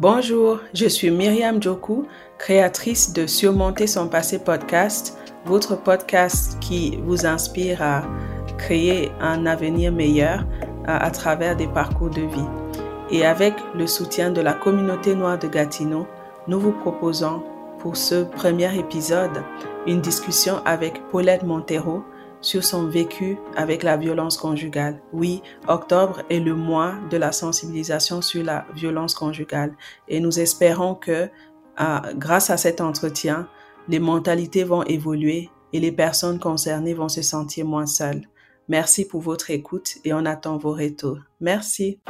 Bonjour, je suis Myriam Joku, créatrice de Surmonter son passé podcast, votre podcast qui vous inspire à créer un avenir meilleur à, à travers des parcours de vie. Et avec le soutien de la communauté noire de Gatineau, nous vous proposons pour ce premier épisode une discussion avec Paulette Montero sur son vécu avec la violence conjugale. Oui, octobre est le mois de la sensibilisation sur la violence conjugale et nous espérons que grâce à cet entretien, les mentalités vont évoluer et les personnes concernées vont se sentir moins seules. Merci pour votre écoute et on attend vos retours. Merci.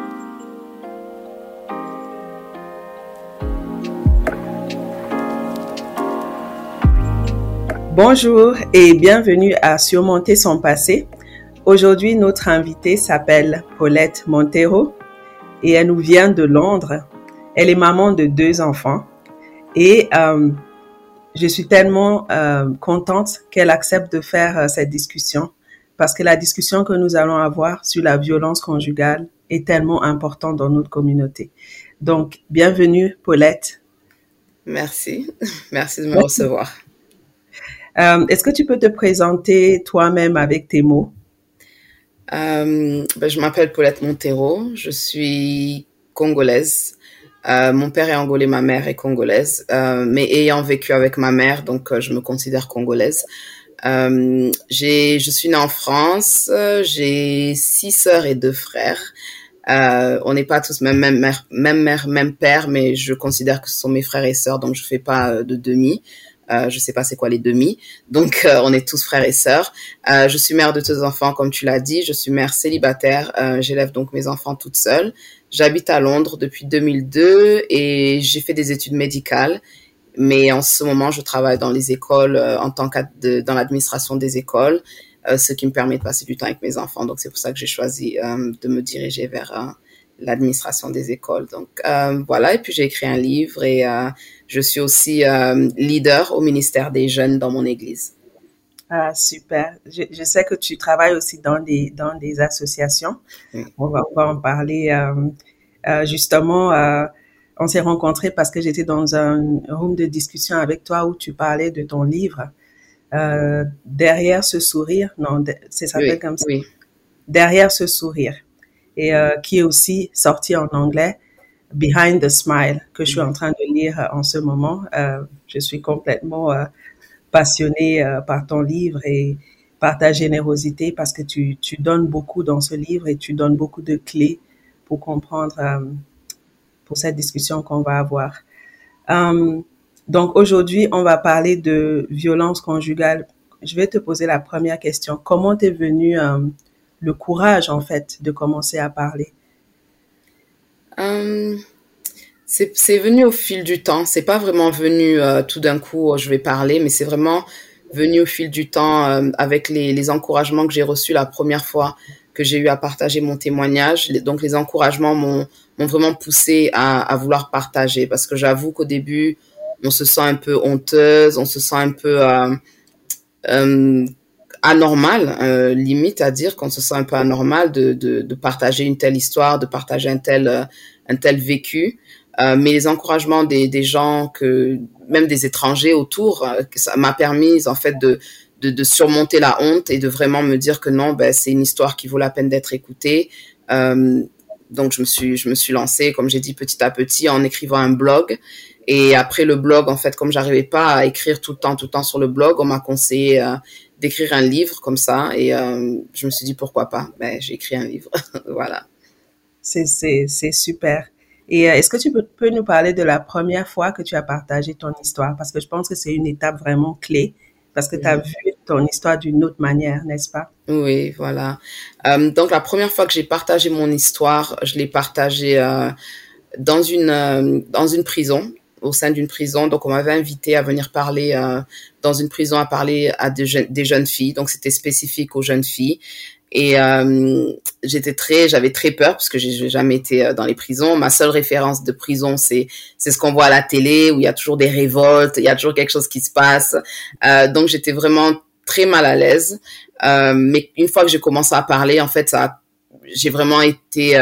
Bonjour et bienvenue à Surmonter son passé. Aujourd'hui, notre invitée s'appelle Paulette Montero et elle nous vient de Londres. Elle est maman de deux enfants et euh, je suis tellement euh, contente qu'elle accepte de faire euh, cette discussion parce que la discussion que nous allons avoir sur la violence conjugale est tellement importante dans notre communauté. Donc, bienvenue Paulette. Merci, merci de me recevoir. Euh, Est-ce que tu peux te présenter toi-même avec tes mots? Euh, ben, je m'appelle Paulette Montero, je suis congolaise. Euh, mon père est angolais, ma mère est congolaise, mais ayant vécu avec ma mère, donc je me considère congolaise. Je suis née en France, j'ai six sœurs et deux frères. on n'est pas tous même même mère, même mère, même père, mais je considère que ce sont mes frères et sœurs, donc je fais pas de demi. Euh, je sais pas c'est quoi les demi. Donc euh, on est tous frères et sœurs. Euh, je suis mère de deux enfants comme tu l'as dit. Je suis mère célibataire. Euh, J'élève donc mes enfants toute seule. J'habite à Londres depuis 2002 et j'ai fait des études médicales. Mais en ce moment, je travaille dans les écoles euh, en tant que dans l'administration des écoles, euh, ce qui me permet de passer du temps avec mes enfants. Donc c'est pour ça que j'ai choisi de me diriger vers l'administration des écoles. Donc euh, voilà, et puis j'ai écrit un livre et euh, je suis aussi euh, leader au ministère des jeunes dans mon église. Ah, super. Je, je, sais que tu travailles aussi dans des, dans des associations. On, va, on, va, en parler. Euh, justement, on s'est rencontrés parce que j'étais dans un room de discussion avec toi où tu parlais de ton livre. derrière ce sourire, non, ça s'appelle oui, comme ça. Oui. Derrière ce sourire et euh, qui est aussi sorti en anglais, Behind the Smile, que je suis en train de lire en ce moment. Euh, je suis complètement euh, passionnée euh, par ton livre et par ta générosité parce que tu, tu donnes beaucoup dans ce livre et tu donnes beaucoup de clés pour comprendre, euh, pour cette discussion qu'on va avoir. Um, donc aujourd'hui, on va parler de violence conjugale. Je vais te poser la première question. Comment t'es venue um, le courage, en fait, de commencer à parler? Um, C'est venu au fil du temps. C'est pas vraiment venu euh, tout d'un coup, je vais parler, mais c'est vraiment venu au fil du temps euh, avec les, les, encouragements que j'ai reçus la première fois que j'ai eu à partager mon témoignage. Donc, les encouragements m'ont vraiment poussé à, à, vouloir partager parce que j'avoue qu'au début, on se sent un peu honteuse, on se sent un peu anormal, euh, limite à dire qu'on se sent un peu anormal de, de, partager une telle histoire, de partager un tel, euh, un tel vécu. Euh, mais les encouragements des, des gens, que même des étrangers autour, ça m'a permis en fait de, de, surmonter la honte et de vraiment me dire que non, ben, c'est une histoire qui vaut la peine d'être écoutée. Donc je me suis je me suis lancée, comme j'ai dit petit à petit, en écrivant un blog. Et après le blog, en fait, comme j'arrivais pas à écrire tout le temps, tout le temps sur le blog, on m'a conseillé d'écrire un livre comme ça. Et euh, je me suis dit pourquoi pas. Ben, j'ai écrit un livre. voilà. C'est, super. Et euh, est-ce que tu peux, peux, nous parler de la première fois que tu as partagé ton histoire? Parce que je pense que c'est une étape vraiment clé parce que tu as vu ton histoire d'une autre manière, n'est-ce pas? Oui, voilà. Euh, donc, la première fois que j'ai partagé mon histoire, je l'ai partagée euh, dans, une, euh, dans une prison au sein d'une prison. Donc, on m'avait invité à venir parler euh, dans une prison, à parler à des, je des jeunes filles. Donc, c'était spécifique aux jeunes filles. Et euh, j'étais très, j'avais très peur parce que j'ai jamais été euh, dans les prisons. Ma seule référence de prison, c'est c'est ce qu'on voit à la télé où il y a toujours des révoltes, il y a toujours quelque chose qui se passe. Donc, j'étais vraiment très mal à l'aise. Mais une fois que j'ai commencé à parler, en fait, ça, j'ai vraiment été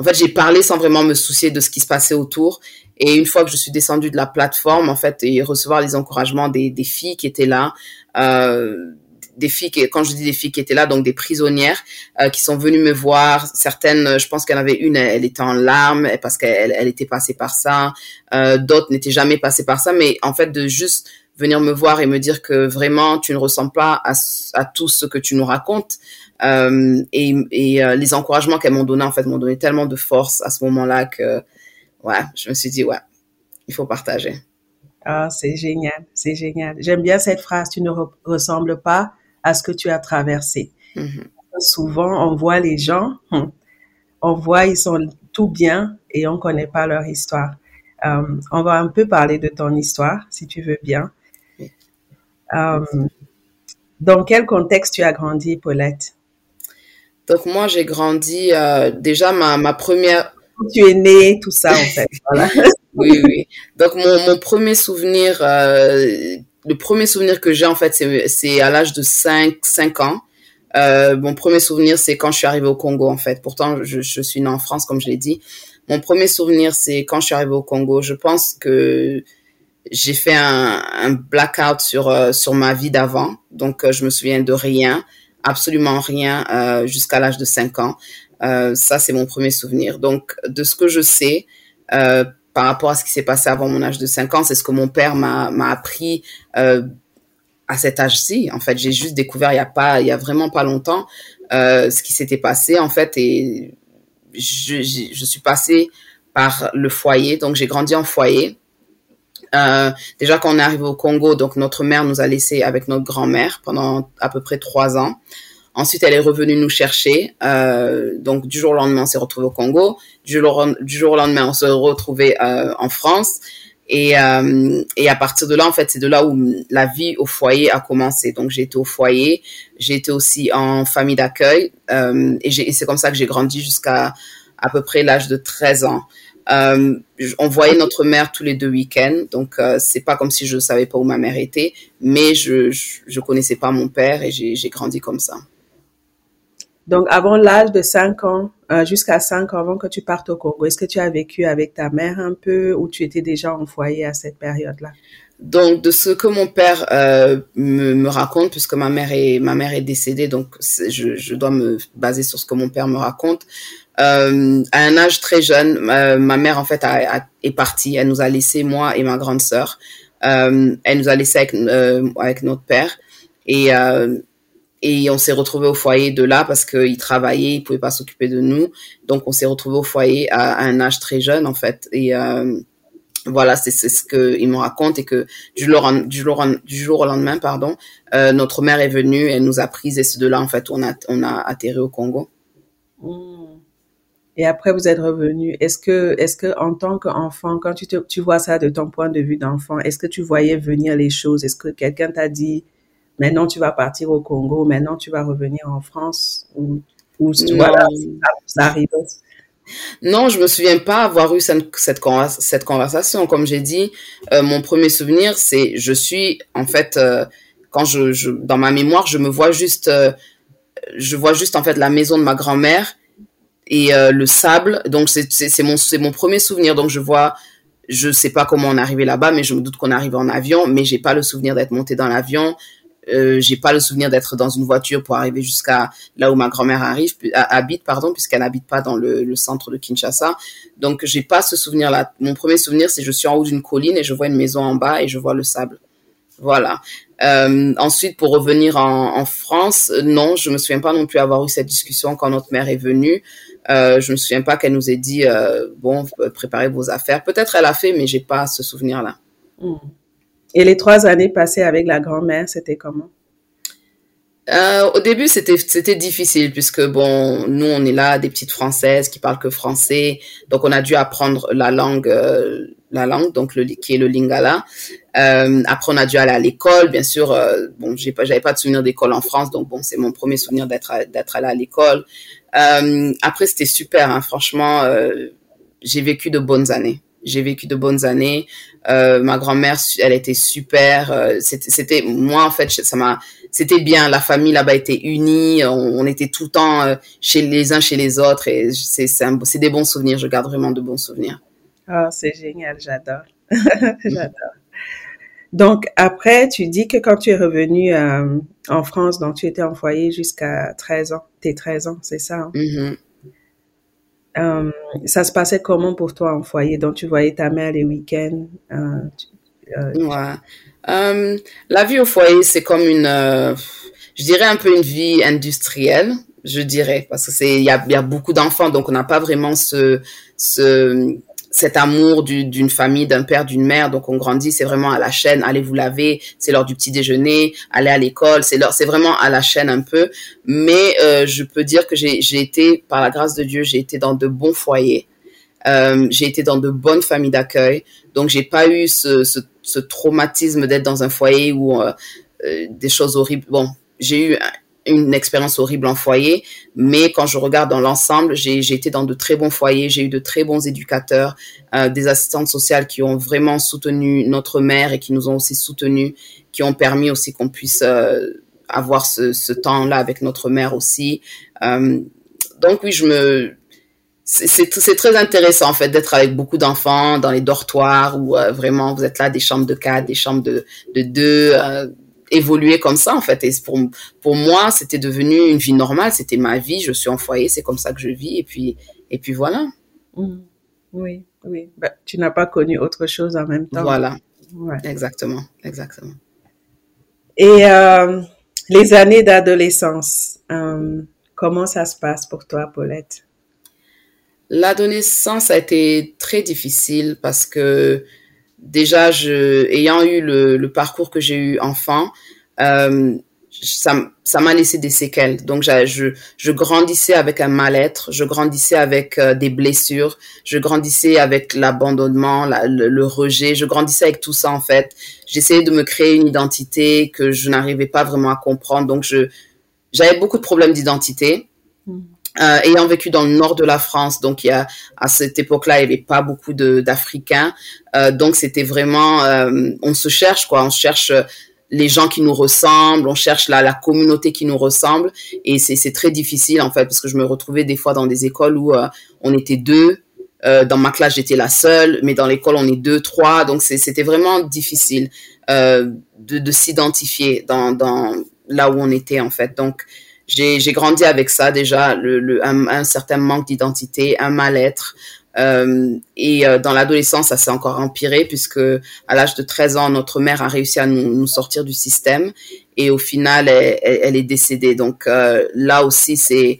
en fait, j'ai parlé sans vraiment me soucier de ce qui se passait autour. Et une fois que je suis descendue de la plateforme, en fait, et recevoir les encouragements des, filles qui étaient là, euh, des filles qui, quand je dis des filles qui étaient là, donc des prisonnières euh, qui sont venues me voir. Certaines, je pense qu'elle avait une, elle, était en larmes parce qu'elle elle était passée par ça. Euh, D'autres n'étaient jamais passées par ça, mais en fait de juste venir me voir et me dire que vraiment tu ne ressembles pas à, à tout ce que tu nous racontes. Euh, et, et euh, les encouragements qu'elles m'ont donné en fait m'ont donné tellement de force à ce moment-là que ouais, je me suis dit ouais, il faut partager. Ah, c'est génial, c'est génial. J'aime bien cette phrase, tu ne ressembles pas à ce que tu as traversé. Mm-hmm. Souvent, on voit les gens, hum, on voit ils sont tout bien et on connaît pas leur histoire. Euh, on va un peu parler de ton histoire, si tu veux bien. Euh, dans quel contexte tu as grandi, Paulette? Donc moi, j'ai grandi euh, déjà ma, ma première... Tu es née, tout ça en fait. oui, oui. Donc mon, mon premier souvenir, euh, le premier souvenir que j'ai en fait, c'est à l'âge de 5, 5 ans. Euh, mon premier souvenir, c'est quand je suis arrivée au Congo en fait. Pourtant, je, je suis née en France, comme je l'ai dit. Mon premier souvenir, c'est quand je suis arrivée au Congo. Je pense que j'ai fait un, un, blackout sur euh, sur ma vie d'avant, donc je me souviens de rien, absolument rien euh, jusqu'à l'âge de 5 ans. Euh, ça, c'est mon premier souvenir. Donc, de ce que je sais par rapport à ce qui s'est passé avant mon âge de 5 ans, c'est ce que mon père m'a appris à cet âge-ci. En fait, j'ai juste découvert il y a pas, il y a vraiment pas longtemps, ce qui s'était passé en fait et je, je, suis passée par le foyer, donc j'ai grandi en foyer. Euh, déjà quand on est arrivé au Congo, donc notre mère nous a laissé avec notre grand-mère pendant à peu près trois ans. Ensuite, elle est revenue nous chercher. Euh, donc du jour au lendemain, on s'est retrouvé au Congo. Du jour, au lendemain, on s'est retrouvé euh, en France. Et, euh, et à partir de là, en fait, c'est de là où la vie au foyer a commencé. Donc j'ai été au foyer, j'ai été aussi en famille d'accueil, et, c'est comme ça que j'ai grandi jusqu'à à peu près l'âge de 13 ans. On voyait notre mère tous les deux week-ends, donc euh, c'est pas comme si je savais pas où ma mère était, mais je je, je connaissais pas mon père et j'ai grandi comme ça. Donc avant l'âge de 5 ans, euh, jusqu'à 5 ans avant que tu partes au Congo, est-ce que tu as vécu avec ta mère un peu ou tu étais déjà en foyer à cette période-là? Donc de ce que mon père euh, me, raconte, puisque ma mère est ma mère est décédée, donc je, dois me baser sur ce que mon père me raconte. Euh, à un âge très jeune, ma, mère en fait est partie. Elle nous a laissé moi et ma grande sœur. Elle nous a laissé avec avec notre père et et on s'est retrouvé au foyer de là parce qu'il travaillait, il pouvait pas s'occuper de nous. Donc on s'est retrouvé au foyer à, un âge très jeune en fait et voilà, c'est ce qu'il me raconte et que du jour, au lendemain, pardon, euh, notre mère est venue, elle nous a prises et c'est de là en fait on a on a atterri au Congo. Et après vous êtes revenu. Est-ce que est-ce que en tant qu'enfant, quand tu vois ça de ton point de vue d'enfant, est-ce que tu voyais venir les choses? Est-ce que quelqu'un t'a dit maintenant tu vas partir au Congo, maintenant tu vas revenir en France ou ou voilà, ça, arrive non, je me souviens pas avoir eu cette, cette, cette conversation. Comme j'ai dit, euh, mon premier souvenir, c'est je suis en fait euh, quand je, je, dans ma mémoire, je me vois juste, euh, je vois juste en fait la maison de ma grand-mère et le sable. Donc c'est c'est mon c'est mon premier souvenir. Donc je vois, je sais pas comment on est arrivé là-bas, mais je me doute qu'on est arrivé en avion, mais j'ai pas le souvenir d'être monté dans l'avion. Euh, j'ai pas le souvenir d'être dans une voiture pour arriver jusqu'à là où ma grand-mère arrive habite pardon puisqu'elle n'habite pas dans le, centre de Kinshasa. Donc j'ai pas ce souvenir là mon premier souvenir c'est je suis en haut d'une colline et je vois une maison en bas et je vois le sable. Voilà. Euh, ensuite pour revenir en, France non je me souviens pas non plus avoir eu cette discussion quand notre mère est venue. Euh, je me souviens pas qu'elle nous ait dit euh, bon préparez vos affaires. Peut-être elle a fait mais j'ai pas ce souvenir là mmh. Et les trois années passées avec la grand-mère, c'était comment? Euh, au début, c'était difficile puisque bon, nous on est là des petites françaises qui parlent que français, donc on a dû apprendre la langue euh, la langue donc le qui est le lingala. Euh, après on a dû aller à l'école, bien sûr. Euh, bon, j'ai pas j'avais pas de souvenir d'école en France, donc bon c'est mon premier souvenir d'être allé à l'école. Après c'était super, hein, franchement, j'ai vécu de bonnes années j'ai vécu de bonnes années. Euh, ma grand-mère, elle était super. Euh, c'était, moi en fait, ça m'a, c'était bien. La famille là-bas était unie. On, était tout le temps euh, chez les uns chez les autres et c'est, c'est, des bons souvenirs. Je garde vraiment de bons souvenirs. Ah, c'est génial, j'adore, j'adore. Donc après, tu dis que quand tu es revenu en France, donc tu étais en foyer jusqu'à 13 ans, tes 13 ans, c'est ça? Hein? Mm-hmm. Euh, ça se passait comment pour toi en foyer? Donc, tu voyais ta mère les week-ends? Euh, euh, ouais. la vie au foyer, c'est comme une, je dirais un peu une vie industrielle, je dirais, parce que c'est, il y a, y a, beaucoup d'enfants, donc on n'a pas vraiment ce, ce, cet amour d'une famille, d'un père, d'une mère. Donc on grandit, c'est vraiment à la chaîne. Allez vous laver, c'est l'heure du petit déjeuner. Aller à l'école, c'est c'est vraiment à la chaîne un peu. Mais euh, je peux dire que j'ai été, par la grâce de Dieu, j'ai été dans de bons foyers. Euh, j'ai été dans de bonnes familles d'accueil. Donc j'ai pas eu ce, ce, traumatisme d'être dans un foyer où euh des choses horribles. Bon, j'ai eu une expérience horrible en foyer, mais quand je regarde dans l'ensemble, j'ai été dans de très bons foyers, j'ai eu de très bons éducateurs, euh, des assistantes sociales qui ont vraiment soutenu notre mère et qui nous ont aussi soutenus, qui ont permis aussi qu'on puisse euh, avoir ce, temps-là avec notre mère aussi. Euh, donc oui, je me c'est très intéressant en fait d'être avec beaucoup d'enfants dans les dortoirs où vraiment vous êtes là des chambres de quatre, des chambres de, de deux, évoluer comme ça en fait. Et pour pour moi c'était devenu une vie normale. C'était ma vie. Je suis en foyer. C'est comme ça que je vis. Et puis et puis voilà. Mmh. oui oui. Bah, tu n'as pas connu autre chose en même temps. Voilà. Exactement. Exactement. Et euh, les années d'adolescence euh, comment ça se passe pour toi Paulette? L'adolescence a été très difficile parce que déjà, je, ayant eu le, le parcours que j'ai eu enfant, euh, ça, m'a laissé des séquelles. Donc, je, je grandissais avec un mal-être, je grandissais avec euh, des blessures, je grandissais avec l'abandonnement, le, le, rejet, je grandissais avec tout ça en fait. J'essayais de me créer une identité que je n'arrivais pas vraiment à comprendre. Donc, j'avais beaucoup de problèmes d'identité. Euh, ayant vécu dans le nord de la France, donc il y a à cette époque-là, il n'y avait pas beaucoup d'Africains, euh, donc c'était vraiment, euh, on se cherche quoi, on cherche les gens qui nous ressemblent, on cherche la, la communauté qui nous ressemble, et c'est très difficile en fait parce que je me retrouvais des fois dans des écoles où euh, on était deux, euh, dans ma classe j'étais la seule, mais dans l'école on est deux, trois, donc c'était vraiment difficile de, de s'identifier dans, dans là où on était en fait, donc j'ai grandi avec ça déjà, le, le un, un, certain manque d'identité, un mal-être. Euh, et euh, dans l'adolescence, ça s'est encore empiré puisque à l'âge de 13 ans, notre mère a réussi à nous, nous sortir du système et au final, elle, elle, est décédée. Donc euh, là aussi, c'est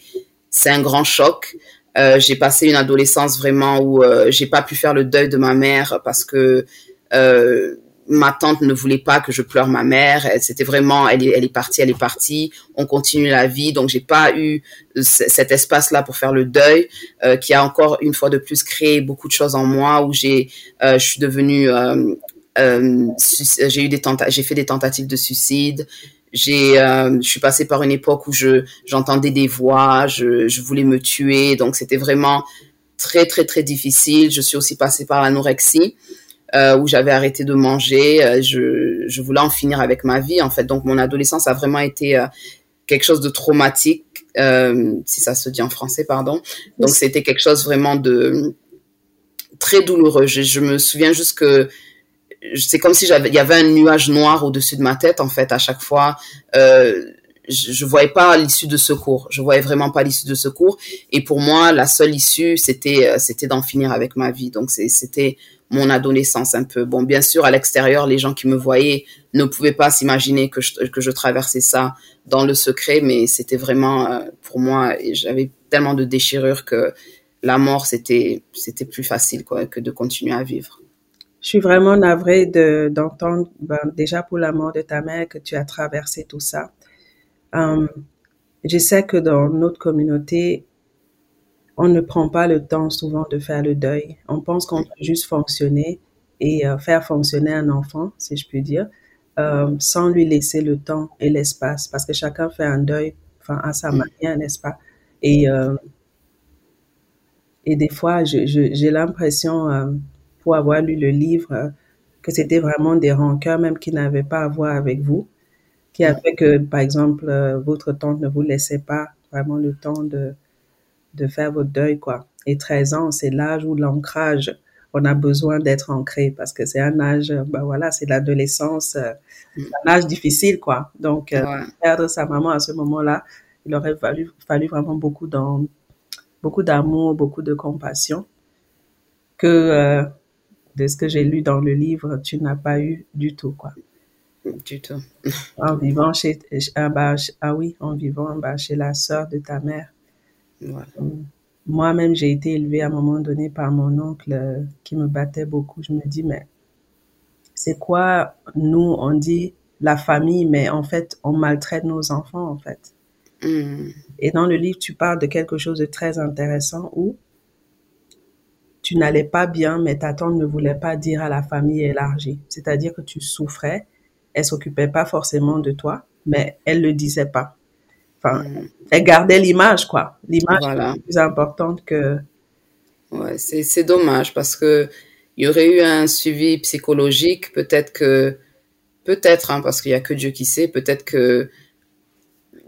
c'est un grand choc. Euh, j'ai passé une adolescence vraiment où euh, j'ai pas pu faire le deuil de ma mère parce que euh, ma tante ne voulait pas que je pleure ma mère. C'était vraiment, elle est, partie, elle est partie. On continue la vie, donc j'ai pas eu cet espace-là pour faire le deuil, euh, qui a encore une fois de plus créé beaucoup de choses en moi où j'ai, euh, je suis devenue, euh, j'ai eu des j'ai fait des tentatives de suicide. J'ai, je suis passée par une époque où je, j'entendais des voix, je, je voulais me tuer, donc c'était vraiment très très très difficile. Je suis aussi passée par l'anorexie euh, où j'avais arrêté de manger. Euh, je, je voulais en finir avec ma vie, en fait. Donc, mon adolescence a vraiment été euh, quelque chose de traumatique, euh, si ça se dit en français, pardon. Donc, c'était quelque chose vraiment de très douloureux. Je, je me souviens juste que c'est comme si j'avais, il y avait un nuage noir au-dessus de ma tête, en fait, à chaque fois. Euh, je, je voyais pas l'issue de secours. Je voyais vraiment pas l'issue de secours. Et pour moi, la seule issue, c'était, c'était d'en finir avec ma vie. Donc, c'était mon adolescence un peu. Bon, bien sûr, à l'extérieur, les gens qui me voyaient ne pouvaient pas s'imaginer que je, que je traversais ça dans le secret, mais c'était vraiment, euh, pour moi, j'avais tellement de déchirures que la mort, c'était, plus facile, quoi, que de continuer à vivre. Je suis vraiment navrée de, d'entendre, ben, déjà pour la mort de ta mère, que tu as traversé tout ça. Um, je sais que dans notre communauté, on ne prend pas le temps souvent de faire le deuil. On pense qu'on peut juste fonctionner et euh, faire fonctionner un enfant, si je puis dire, euh, sans lui laisser le temps et l'espace, parce que chacun fait un deuil, à sa manière, n'est-ce pas? Et euh, et des fois, j'ai l'impression pour avoir lu le livre, que c'était vraiment des rancœurs même qui n'avaient pas à voir avec vous, qui a fait que, par exemple, votre tante ne vous laissait pas vraiment le temps de, de faire votre deuil, quoi. Et 13 ans, c'est l'âge où l'ancrage, on a besoin d'être ancré parce que c'est un âge, ben voilà, c'est l'adolescence, mm. un âge difficile, quoi. Donc, perdre sa maman à ce moment-là, il aurait fallu, fallu vraiment beaucoup, d'amour, beaucoup de compassion que euh, de ce que j'ai lu dans le livre, tu n'as pas eu du tout, quoi. Du tout. en vivant chez, ah, ah oui, en vivant bah, chez la sœur de ta mère. Moi-même, j'ai été élevée à un moment donné par mon oncle euh, qui me battait beaucoup. Je me dis, mais c'est quoi, nous, on dit la famille, mais en fait, on maltraite nos enfants, en fait. Mm. Et dans le livre, tu parles de quelque chose de très intéressant où tu n'allais pas bien, mais ta tante ne voulait pas dire à la famille élargie. C'est-à-dire que tu souffrais, elle s'occupait pas forcément de toi, mais elle le disait pas. Enfin, mm. elle gardait l'image, quoi. L'image est plus importante que. Ouais, c'est dommage parce que il y aurait eu un suivi psychologique, peut-être que, peut-être, hein, parce qu'il y a que Dieu qui sait, peut-être que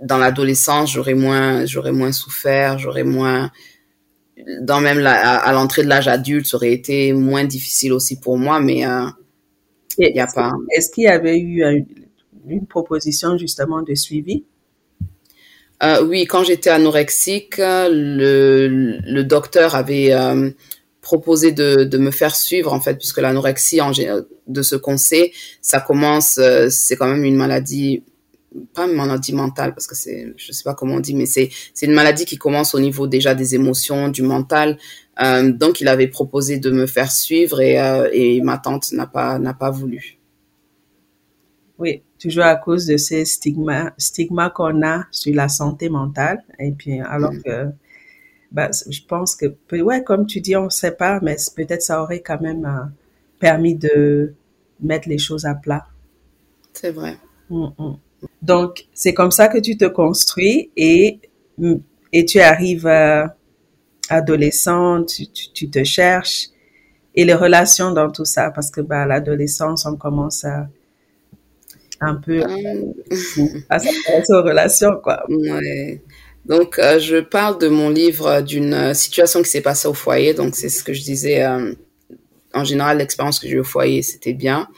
dans l'adolescence, j'aurais moins, j'aurais moins souffert, j'aurais moins, dans même la, à, l'entrée de l'âge adulte, ça aurait été moins difficile aussi pour moi, mais euh, il n'y a pas. Est-ce qu'il y avait eu une, proposition justement de suivi? Euh, oui, quand j'étais anorexique, le, docteur avait euh, proposé de, me faire suivre en fait, puisque l'anorexie, de ce qu'on sait, ça commence, c'est quand même une maladie pas une maladie mentale parce que c'est je sais pas comment on dit mais c'est une maladie qui commence au niveau déjà des émotions du mental. Euh, donc il avait proposé de me faire suivre et euh, et ma tante n'a pas n'a pas voulu. Oui toujours à cause de ces stigmas stigmas qu'on a sur la santé mentale et puis alors mm. que bah, je pense que ouais comme tu dis on sait pas mais peut-être ça aurait quand même euh, permis de mettre les choses à plat c'est vrai mm, mm. Donc, c'est comme ça que tu te construis et, et tu arrives à adolescent, tu, tu, te cherches et les relations dans tout ça parce que bah, à l'adolescence, on commence à un peu à s'intéresser aux relations, quoi. Ouais. Donc, euh, je parle de mon livre d'une situation qui s'est passée au foyer. Donc, c'est ce que je disais. Euh, en général, l'expérience que j'ai eu au foyer, c'était bien.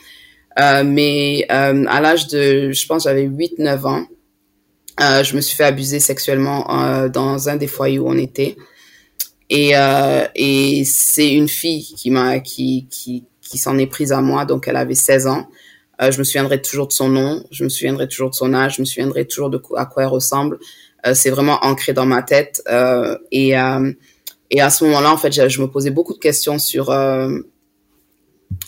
Euh, mais euh, à l'âge de, je pense, j'avais 8-9 ans, euh, je me suis fait abuser sexuellement euh, dans un des foyers où on était. Et, euh, et c'est une fille qui m'a qui qui, qui s'en est prise à moi, donc elle avait 16 ans. Euh, je me souviendrai toujours de son nom, je me souviendrai toujours de son âge, je me souviendrai toujours de à quoi elle ressemble. c'est vraiment ancré dans ma tête. et et à ce moment-là, en fait, je, me posais beaucoup de questions sur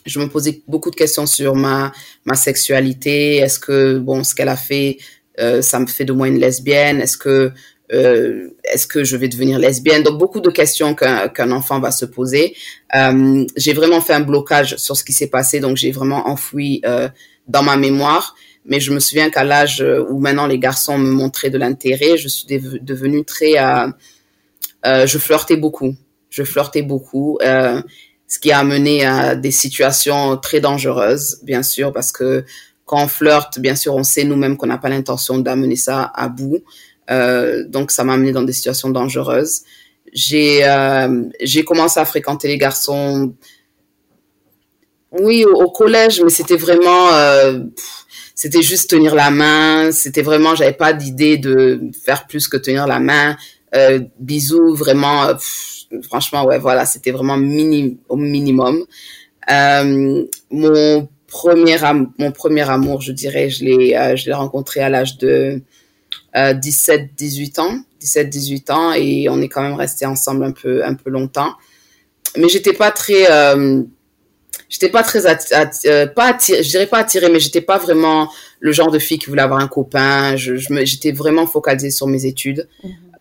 je me posais beaucoup de questions sur ma ma sexualité. Est-ce que bon, ce qu'elle a fait, euh, ça me fait de moi une lesbienne? Est-ce que euh, est-ce que je vais devenir lesbienne? Donc beaucoup de questions qu'un qu'un enfant va se poser. Euh, j'ai vraiment fait un blocage sur ce qui s'est passé, donc j'ai vraiment enfoui euh, dans ma mémoire. Mais je me souviens qu'à l'âge où maintenant les garçons me montraient de l'intérêt, je suis devenue très, euh, euh, je flirtais beaucoup. Je flirtais beaucoup. Euh, ce qui a amené à des situations très dangereuses, bien sûr, parce que quand on flirte, bien sûr, on sait nous-mêmes qu'on n'a pas l'intention d'amener ça à bout. Euh, donc, ça m'a amené dans des situations dangereuses. J'ai euh, commencé à fréquenter les garçons, oui, au, collège, mais c'était vraiment, euh, c'était juste tenir la main. C'était vraiment, j'avais pas d'idée de faire plus que tenir la main. Bisous, vraiment. Franchement, ouais, voilà, c'était vraiment mini, au minimum. Mon premier mon premier amour, je dirais, je l'ai je l'ai rencontré à l'âge de 17 euh, 18 ans, 17 18 ans et on est quand même resté ensemble un peu un peu longtemps. Mais j'étais pas très j'étais pas très pas attirée, je dirais pas attirée mais j'étais pas vraiment le genre de fille qui voulait avoir un copain, je, je j'étais vraiment focalisée sur mes études.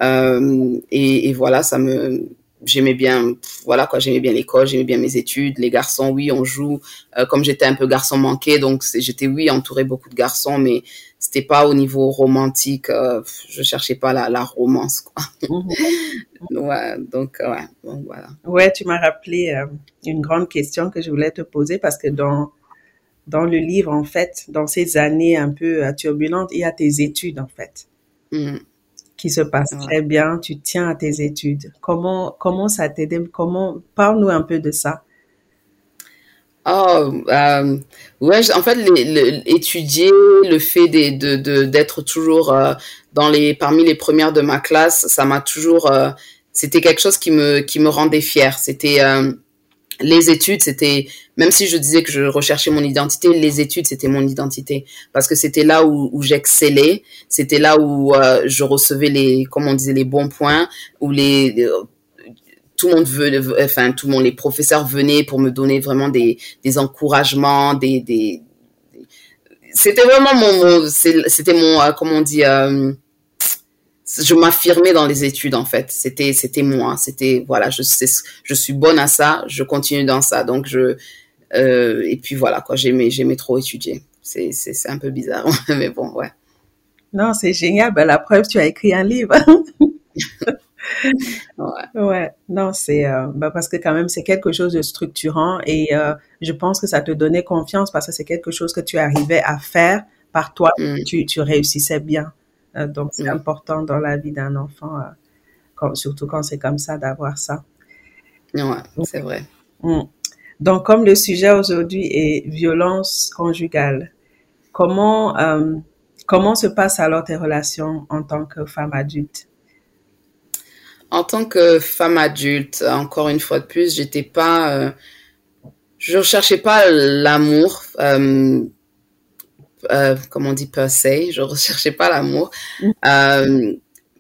Mm-hmm. et, et voilà, ça me j'aimais bien, voilà quoi, j'aimais bien l'école, j'aimais bien mes études. Les garçons, oui, on joue. Euh, comme j'étais un peu garçon manqué, donc j'étais oui entouré beaucoup de garçons, mais c'était pas au niveau romantique. Euh, je cherchais pas la, la romance, quoi. Ouais, donc ouais, donc voilà. Ouais, tu m'as rappelé euh, une grande question que je voulais te poser parce que dans dans le livre, en fait, dans ces années un peu turbulentes, il y a tes études, en fait. Mhm qui se passe très bien, tu tiens à tes études. Comment, comment ça t'aide? Comment, parle-nous un peu de ça. Oh, euh, ouais, en fait, étudier le fait de, de, d'être toujours euh, dans les, parmi les premières de ma classe, ça m'a toujours, euh, c'était quelque chose qui me, qui me rendait fière. C'était, les études, c'était même si je disais que je recherchais mon identité, les études c'était mon identité parce que c'était là où, où j'excellais, c'était là où euh, je recevais les, comme on disait, les bons points, où les euh, tout le monde veut, enfin tout le monde, les professeurs venaient pour me donner vraiment des, des encouragements, des, des, c'était vraiment mon, c'était mon, euh, comment on dit je m'affirmais dans les études en fait. C'était c'était moi, c'était voilà, je sais je suis bonne à ça, je continue dans ça. Donc je euh, et puis voilà quoi, j'aimais j'aimais trop étudier. C'est c'est c'est un peu bizarre mais bon, ouais. Non, c'est génial. Ben, la preuve, tu as écrit un livre. ouais. ouais. Non, c'est euh, ben, parce que quand même c'est quelque chose de structurant et euh, je pense que ça te donnait confiance parce que c'est quelque chose que tu arrivais à faire par toi. Mm. Tu tu réussissais bien. Euh, donc, c'est important dans la vie d'un enfant, surtout quand c'est comme ça, d'avoir ça. Ouais, c'est vrai. Mm. Donc, comme le sujet aujourd'hui est violence conjugale, comment, comment se passent alors tes relations en tant que femme adulte? En tant que femme adulte, encore une fois de plus, j'étais pas, je recherchais pas l'amour. Euh, comme on dit per se, je recherchais pas l'amour, mm. euh,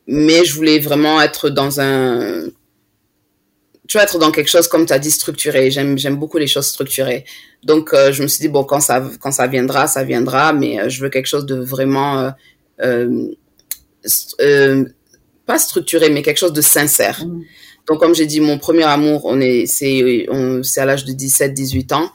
mais je voulais vraiment être dans un, tu vois, être dans quelque chose comme tu as dit structuré. J'aime j'aime beaucoup les choses structurées. Donc euh, je me suis dit bon quand ça quand ça viendra, ça viendra, mais je veux quelque chose de vraiment pas structuré, mais quelque chose de sincère. Mm. Donc comme j'ai dit, mon premier amour, on est c'est c'est à l'âge de 17 18 ans.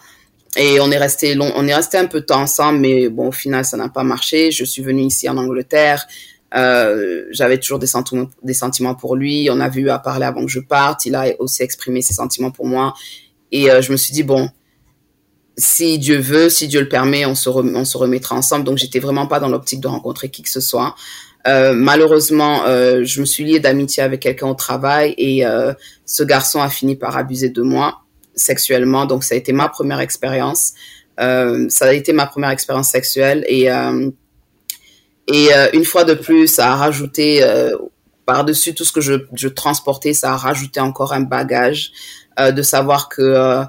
Et on est resté long, on est resté un peu de temps ensemble, mais bon, au final, ça n'a pas marché. Je suis venue ici en Angleterre. Euh, j'avais toujours des sentiments, des sentiments pour lui. On a vu à parler avant que je parte. Il a aussi exprimé ses sentiments pour moi. Et euh, je me suis dit, bon, si Dieu veut, si Dieu le permet, on se, on se remettra ensemble. Donc, j'étais vraiment pas dans l'optique de rencontrer qui que ce soit. Euh, malheureusement, euh, je me suis liée d'amitié avec quelqu'un au travail et euh, ce garçon a fini par abuser de moi sexuellement. Donc, ça a été ma première expérience. Euh, ça a été ma première expérience sexuelle. Et, euh, et une fois de plus, ça a rajouté, par-dessus tout ce que je, je, transportais, ça a rajouté encore un bagage de savoir que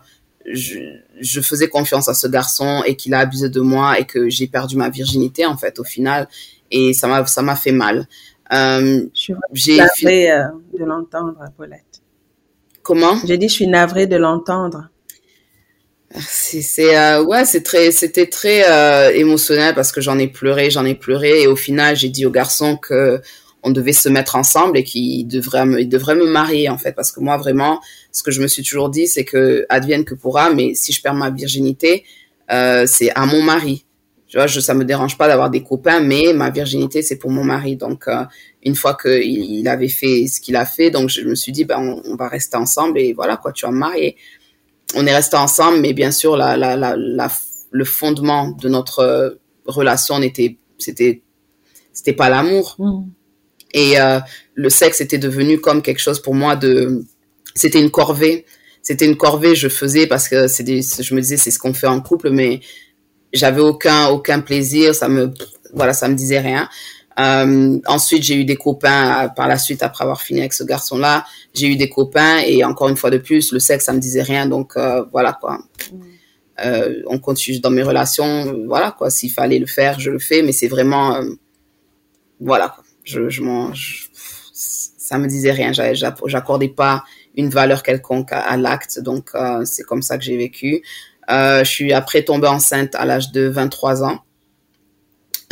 je, je, faisais confiance à ce garçon et qu'il a abusé de moi et que j'ai perdu ma virginité, en fait, au final. Et ça m'a, ça m'a fait mal. Euh, j'ai de l'entendre, Paulette. Comment? J'ai dit, je suis navrée de l'entendre. C'est euh, ouais, c'est très, c'était très euh, émotionnel parce que j'en ai pleuré, j'en ai pleuré et au final j'ai dit au garçon que on devait se mettre ensemble et qu'il devrait me, il devrait me marier en fait parce que moi vraiment, ce que je me suis toujours dit c'est que advienne que pourra, mais si je perds ma virginité, euh, c'est à mon mari. Tu vois, je, ça me dérange pas d'avoir des copains, mais ma virginité c'est pour mon mari. Donc euh, une fois qu'il il avait fait ce qu'il a fait, donc je me suis dit, ben, on, va rester ensemble et voilà, quoi, tu vas me marier. On est resté ensemble, mais bien sûr, la, la, la, la le fondement de notre relation n'était, c'était, c'était pas l'amour. Mm. Et euh, le sexe était devenu comme quelque chose pour moi de, c'était une corvée. C'était une corvée, je faisais parce que c'est je me disais, c'est ce qu'on fait en couple, mais j'avais aucun, aucun plaisir, ça me, voilà, ça me disait rien. Euh, ensuite, j'ai eu des copains euh, par la suite après avoir fini avec ce garçon-là. J'ai eu des copains et encore une fois de plus, le sexe, ça me disait rien. Donc euh, voilà quoi. Mm. Euh, on continue dans mes relations. Voilà quoi. S'il fallait le faire, je le fais. Mais c'est vraiment euh, voilà quoi. Je, je m'en, ça me disait rien. J'accordais pas une valeur quelconque à, à l'acte. Donc c'est comme ça que j'ai vécu. Je suis après tombée enceinte à l'âge de 23 ans.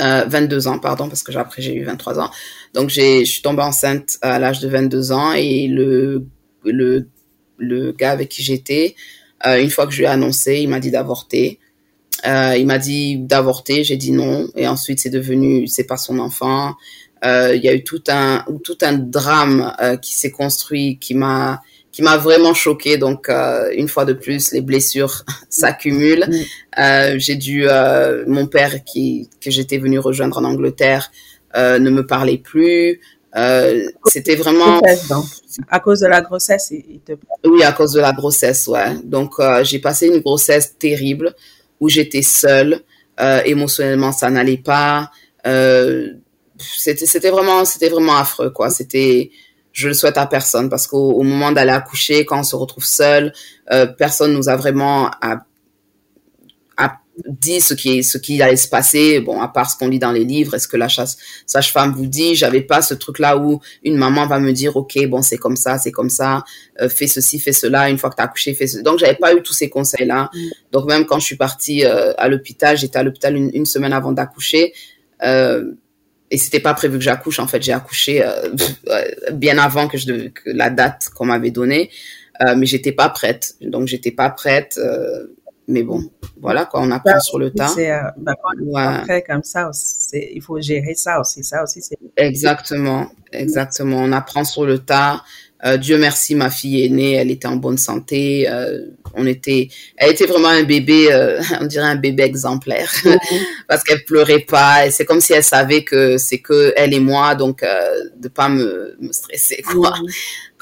22 euh, ans, pardon, parce que après j'ai eu 23 ans. Donc je suis tombée enceinte à l'âge de 22 ans et le le, le gars avec qui j'étais, euh, une fois que je lui ai annoncé, il m'a dit d'avorter. Euh, il m'a dit d'avorter, j'ai dit non. Et ensuite, c'est devenu, c'est pas son enfant. Euh, il y a eu tout un, tout un drame euh, qui s'est construit, qui m'a, qui m'a vraiment choqué. Donc, euh, une fois de plus, les blessures s'accumulent. Euh, j'ai dû, euh, mon père qui que j'étais venu rejoindre en Angleterre ne me parlait plus. C'était vraiment à cause de la grossesse. Il te... Oui, à cause de la grossesse, ouais. Donc, j'ai passé une grossesse terrible où j'étais seule. émotionnellement, ça n'allait pas. c'était c'était vraiment c'était vraiment affreux quoi. C'était je le souhaite à personne parce qu'au moment d'aller accoucher, quand on se retrouve seul, euh, personne nous a vraiment a, a dit ce qui ce qui allait se passer. Bon, à part ce qu'on lit dans les livres, est-ce que la sage-femme vous dit? J'avais pas ce truc-là où une maman va me dire, ok, bon, c'est comme ça, c'est comme ça, euh, fais ceci, fais cela. Une fois que tu as accouché, fais ceci. Donc j'avais pas eu tous ces conseils-là. Mm. Donc même quand je suis partie euh, à l'hôpital, j'étais à l'hôpital une, une, semaine avant d'accoucher. Euh, et c'était pas prévu que j'accouche en fait. J'ai accouché euh, bien avant que je que la date qu'on m'avait donnée. Euh, mais j'étais pas prête. Donc j'étais pas prête euh, mais bon voilà quoi. On apprend sur le tas. c'est euh, bah, quand ouais. comme ça il faut gérer ça aussi. Ça aussi c'est exactement. Exactement. On apprend sur le tas euh, Dieu merci, ma fille est née, elle était en bonne santé. Euh, on était, elle était vraiment un bébé, euh, on dirait un bébé exemplaire, mhm. parce qu'elle pleurait pas. Et c'est comme si elle savait que c'est que elle et moi, donc de pas me, me stresser quoi. Mhm.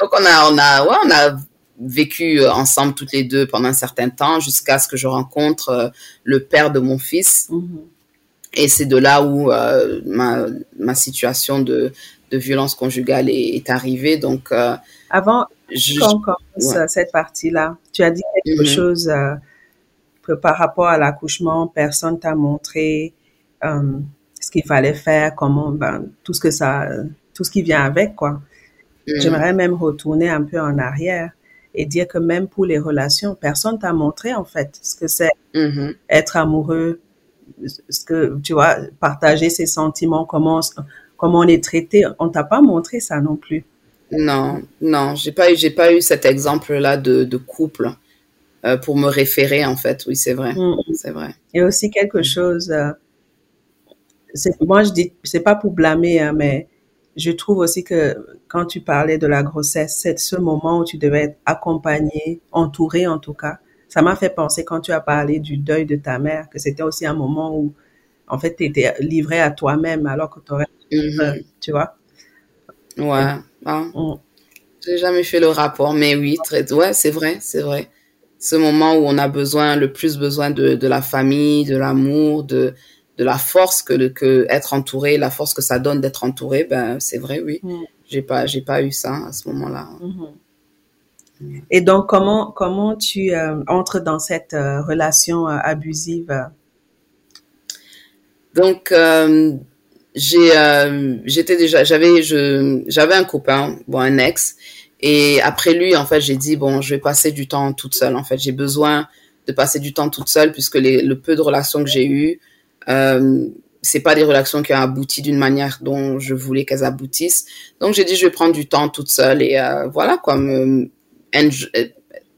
Donc on a, on a, ouais, on a vécu ensemble toutes les deux pendant un certain temps jusqu'à ce que je rencontre le père de mon fils. Mhm. Et c'est de là où ma, ma situation de de violence conjugale est, est arrivé. Donc, euh, avant qu'on commence ouais. cette partie-là, tu as dit quelque mm -hmm. chose euh, que par rapport à l'accouchement, personne t'a montré euh, ce qu'il fallait faire, comment, ben, tout ce que ça, tout ce qui vient avec, quoi. Mm -hmm. J'aimerais même retourner un peu en arrière et dire que même pour les relations, personne t'a montré en fait ce que c'est mm -hmm. être amoureux, ce que tu vois, partager ses sentiments, comment comment on est traité. On t'a pas montré ça non plus. Non, non, j'ai pas eu, j'ai pas eu cet exemple-là de, de couple euh, pour me référer en fait. Oui, c'est vrai, mmh. c'est vrai. Et aussi quelque chose. Euh, moi, je dis, c'est pas pour blâmer, hein, mais je trouve aussi que quand tu parlais de la grossesse, c'est ce moment où tu devais être accompagné, entouré en tout cas. Ça m'a fait penser quand tu as parlé du deuil de ta mère, que c'était aussi un moment où, en fait, tu étais livré à toi-même alors que tu aurais Mmh. tu vois Ouais. Ah. Mmh. J'ai jamais fait le rapport, mais oui, très, ouais, c'est vrai, c'est vrai. Ce moment où on a besoin, le plus besoin de, de la famille, de l'amour, de, de la force que, que être entouré, la force que ça donne d'être entouré, ben, c'est vrai, oui. Mmh. J'ai pas, j'ai pas eu ça à ce moment-là. Et donc, comment, comment tu euh, entres dans cette euh, relation euh, abusive? Donc, j'ai euh, j'étais déjà j'avais je j'avais un copain bon un ex. Et après lui en fait j'ai dit bon je vais passer du temps toute seule. En fait j'ai besoin de passer du temps toute seule puisque les, le peu de relations que j'ai eu euh, c'est pas des relations qui ont abouti d'une manière dont je voulais qu'elles aboutissent. Donc j'ai dit je vais prendre du temps toute seule et euh, voilà quoi me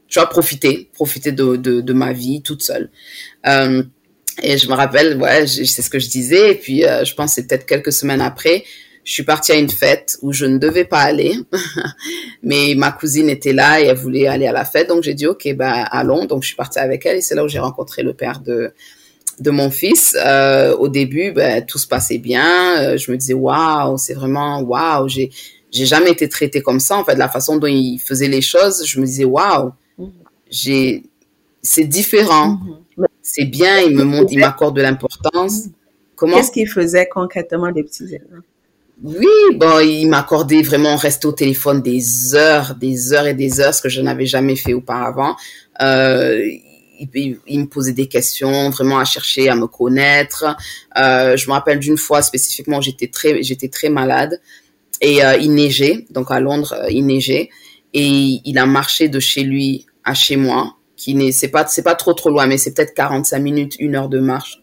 tu vas profiter profiter de, de, de ma vie toute seule. Euh, et je me rappelle, ouais, c'est ce que je disais. Et puis, euh, je pense c'est peut-être quelques semaines après, je suis partie à une fête où je ne devais pas aller, mais ma cousine était là et elle voulait aller à la fête. Donc, j'ai dit, OK, bah, allons. Donc, je suis partie avec elle et c'est là où j'ai rencontré le père de, de mon fils. Euh, au début, bah, tout se passait bien. Euh, je me disais, waouh, c'est vraiment, waouh, j'ai, j'ai jamais été traitée comme ça. En fait, la façon dont il faisait les choses, je me disais, waouh, mmh. j'ai, c'est différent. Mmh c'est bien, il me montre, il m'accorde de l'importance. Comment? Qu'est-ce qu'il faisait concrètement des petits exemples Oui, bon, il m'accordait vraiment rester au téléphone des heures, des heures et des heures, ce que je n'avais jamais fait auparavant. Euh, il, il, me posait des questions, vraiment à chercher à me connaître. Euh, je me rappelle d'une fois spécifiquement, j'étais très, j'étais très malade et euh, il neigeait, donc à Londres, il neigeait et il a marché de chez lui à chez moi qui n'est c'est pas c'est pas trop trop loin mais c'est peut-être 45 minutes une heure de marche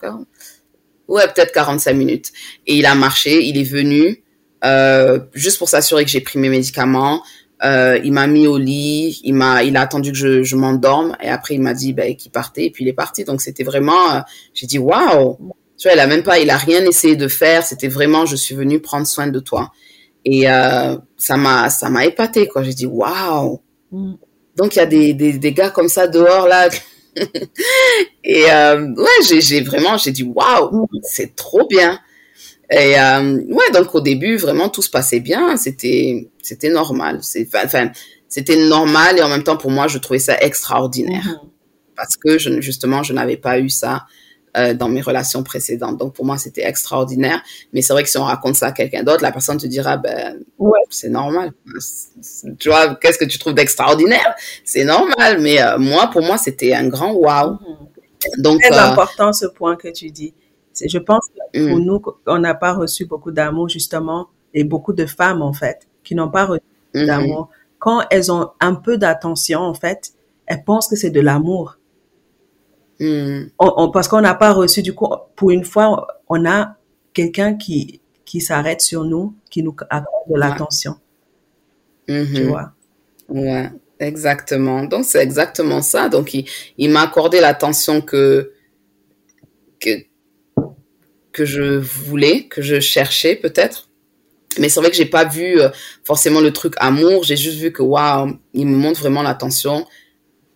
ouais peut-être 45 minutes et il a marché il est venu euh, juste pour s'assurer que j'ai pris mes médicaments Euh, il m'a mis au lit, il m'a, il a attendu que je, je m'endorme et après il m'a dit ben, qu'il partait et puis il est parti. Donc c'était vraiment, euh, j'ai dit waouh, tu vois, il a même pas, il a rien essayé de faire. C'était vraiment, je suis venue prendre soin de toi et ça m'a, ça m'a épaté quoi. J'ai dit waouh. Donc il y a des, des, des gars comme ça dehors là. et euh, ouais, j'ai, j'ai vraiment, j'ai dit waouh, c'est trop bien. Et euh, ouais, donc au début, vraiment, tout se passait bien. C'était, c'était normal. C'est, enfin, c'était normal et en même temps, pour moi, je trouvais ça extraordinaire. Mhm. Parce que je, justement, je n'avais pas eu ça euh, dans mes relations précédentes. Donc pour moi, c'était extraordinaire. Mais c'est vrai que si on raconte ça à quelqu'un d'autre, la personne te dira, ben, ouais. c'est normal. Tu vois, qu'est-ce que tu trouves d'extraordinaire? C'est normal. Mais euh, moi, pour moi, c'était un grand wow. Mhm. Donc, très euh, important ce point que tu dis. Je pense que pour mm. nous, on n'a pas reçu beaucoup d'amour, justement, et beaucoup de femmes, en fait, qui n'ont pas reçu mm-hmm. d'amour. Quand elles ont un peu d'attention, en fait, elles pensent que c'est de l'amour. Mm. parce qu'on n'a pas reçu, du coup, pour une fois, on a quelqu'un qui, qui s'arrête sur nous, qui nous accorde de l'attention. Mm-hmm. Tu vois? Ouais, exactement. Donc, c'est exactement ça. Donc, il, il m'a accordé l'attention que, que, que je voulais, que je cherchais peut-être. Mais c'est vrai que j'ai pas vu euh, forcément le truc amour. J'ai juste vu que waouh, il me montre vraiment l'attention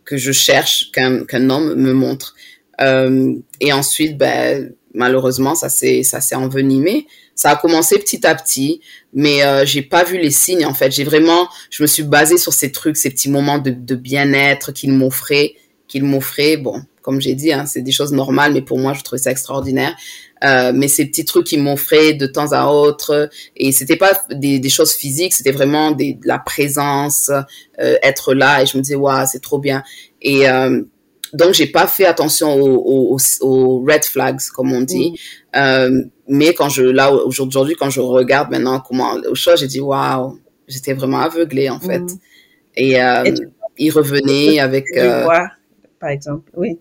que je cherche qu'un qu'un homme me montre. Euh, et ensuite, ben malheureusement, ça s'est ça s'est envenimé. Ça a commencé petit à petit, mais euh, j'ai pas vu les signes en fait. J'ai vraiment, je me suis basée sur ces trucs, ces petits moments de, de bien-être qu'il m'offrait, qu'il m'offrait. Bon, comme j'ai dit, hein, c'est des choses normales, mais pour moi, je trouvais ça extraordinaire. Euh, mais ces petits trucs qui m'offraient de temps à autre, et c'était pas des, des, choses physiques, c'était vraiment des, de la présence, euh, être là, et je me disais, waouh, c'est trop bien. Et euh, donc, j'ai pas fait attention aux, aux, aux, red flags, comme on dit. Mm. Euh, mais quand je, là, aujourd'hui, quand je regarde maintenant comment, aux choses, j'ai dit, waouh, j'étais vraiment aveuglée, en fait. Mm. Et, euh, il revenait avec... Par exemple, oui.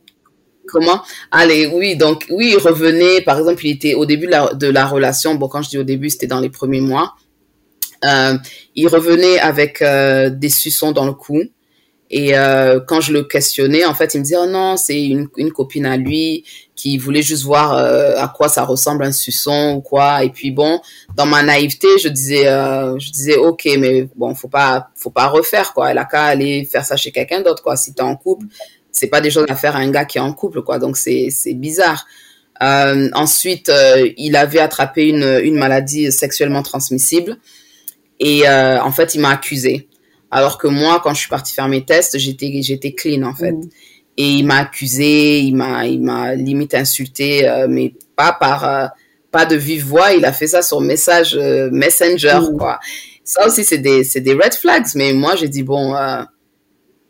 Comment Allez, oui, donc oui, il revenait, par exemple, il était au début de la, relation, bon, quand je dis au début, c'était dans les premiers mois, euh, il revenait avec euh, des suçons dans le cou. Et euh, quand je le questionnais, en fait, il me disait, oh non, c'est une, une copine à lui qui voulait juste voir à quoi ça ressemble un suçon ou quoi. Et puis bon, dans ma naïveté, je disais, je disais, ok, mais bon, faut pas, faut pas refaire quoi. Elle a qu'à aller faire ça chez quelqu'un d'autre quoi. Si t'es en couple, c'est pas des choses à faire à un gars qui est en couple, quoi. Donc c'est c'est bizarre. Euh, ensuite, euh, il avait attrapé une une maladie sexuellement transmissible et euh, en fait, il m'a accusé. Alors que moi, quand je suis partie faire mes tests, j'étais j'étais clean en fait. Mmh. Et il m'a accusé, il m'a il m'a limite insulté, mais pas par pas de vive voix. Il a fait ça sur message Messenger, mmh. quoi. Ça aussi, c'est des c'est des red flags. Mais moi, j'ai dit bon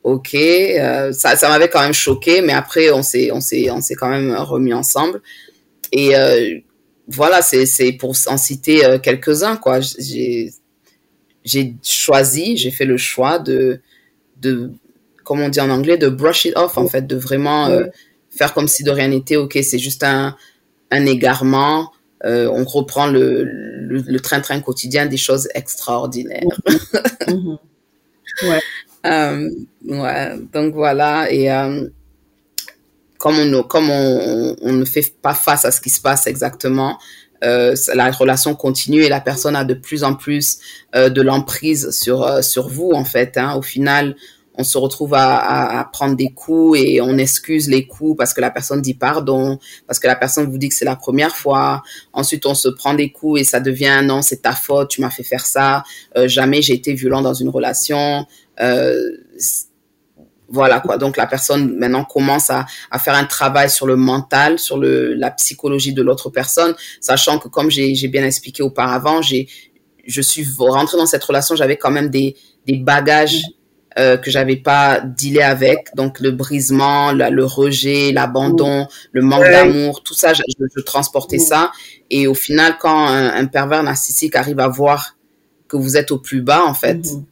ok, euh, ça, ça m'avait quand même choqué, mais après on s'est, on s'est, on s'est quand même remis ensemble. Et euh, voilà, c'est, c'est pour en citer euh, quelques-uns quoi. J'ai, j'ai choisi, j'ai fait le choix de, de, comme on dit en anglais, de brush it off en fait, de vraiment faire comme si de rien n'était. Ok, c'est juste un, un égarement. On reprend le, le, train-train quotidien des choses extraordinaires. Ouais. Euh, ouais, donc voilà. Et euh, comme, on, comme on, on, ne fait pas face à ce qui se passe exactement, euh, la relation continue et la personne a de plus en plus de l'emprise sur, sur vous, en fait. Hein. Au final, on se retrouve à, prendre des coups et on excuse les coups parce que la personne dit pardon, parce que la personne vous dit que c'est la première fois. Ensuite, on se prend des coups et ça devient non, c'est ta faute, tu m'as fait faire ça. Euh, jamais j'ai été violent dans une relation. Euh, voilà quoi. Donc la personne maintenant commence à, faire un travail sur le mental, sur le, la psychologie de l'autre personne, sachant que comme j'ai bien expliqué auparavant, j'ai je suis rentrée dans cette relation, j'avais quand même des, des bagages euh, que j'avais pas dealé avec, donc le brisement, la, le rejet, l'abandon, le manque d'amour, tout ça, je, je, transportais ça. Et au final, quand un, un, pervers narcissique arrive à voir que vous êtes au plus bas, en fait, -hmm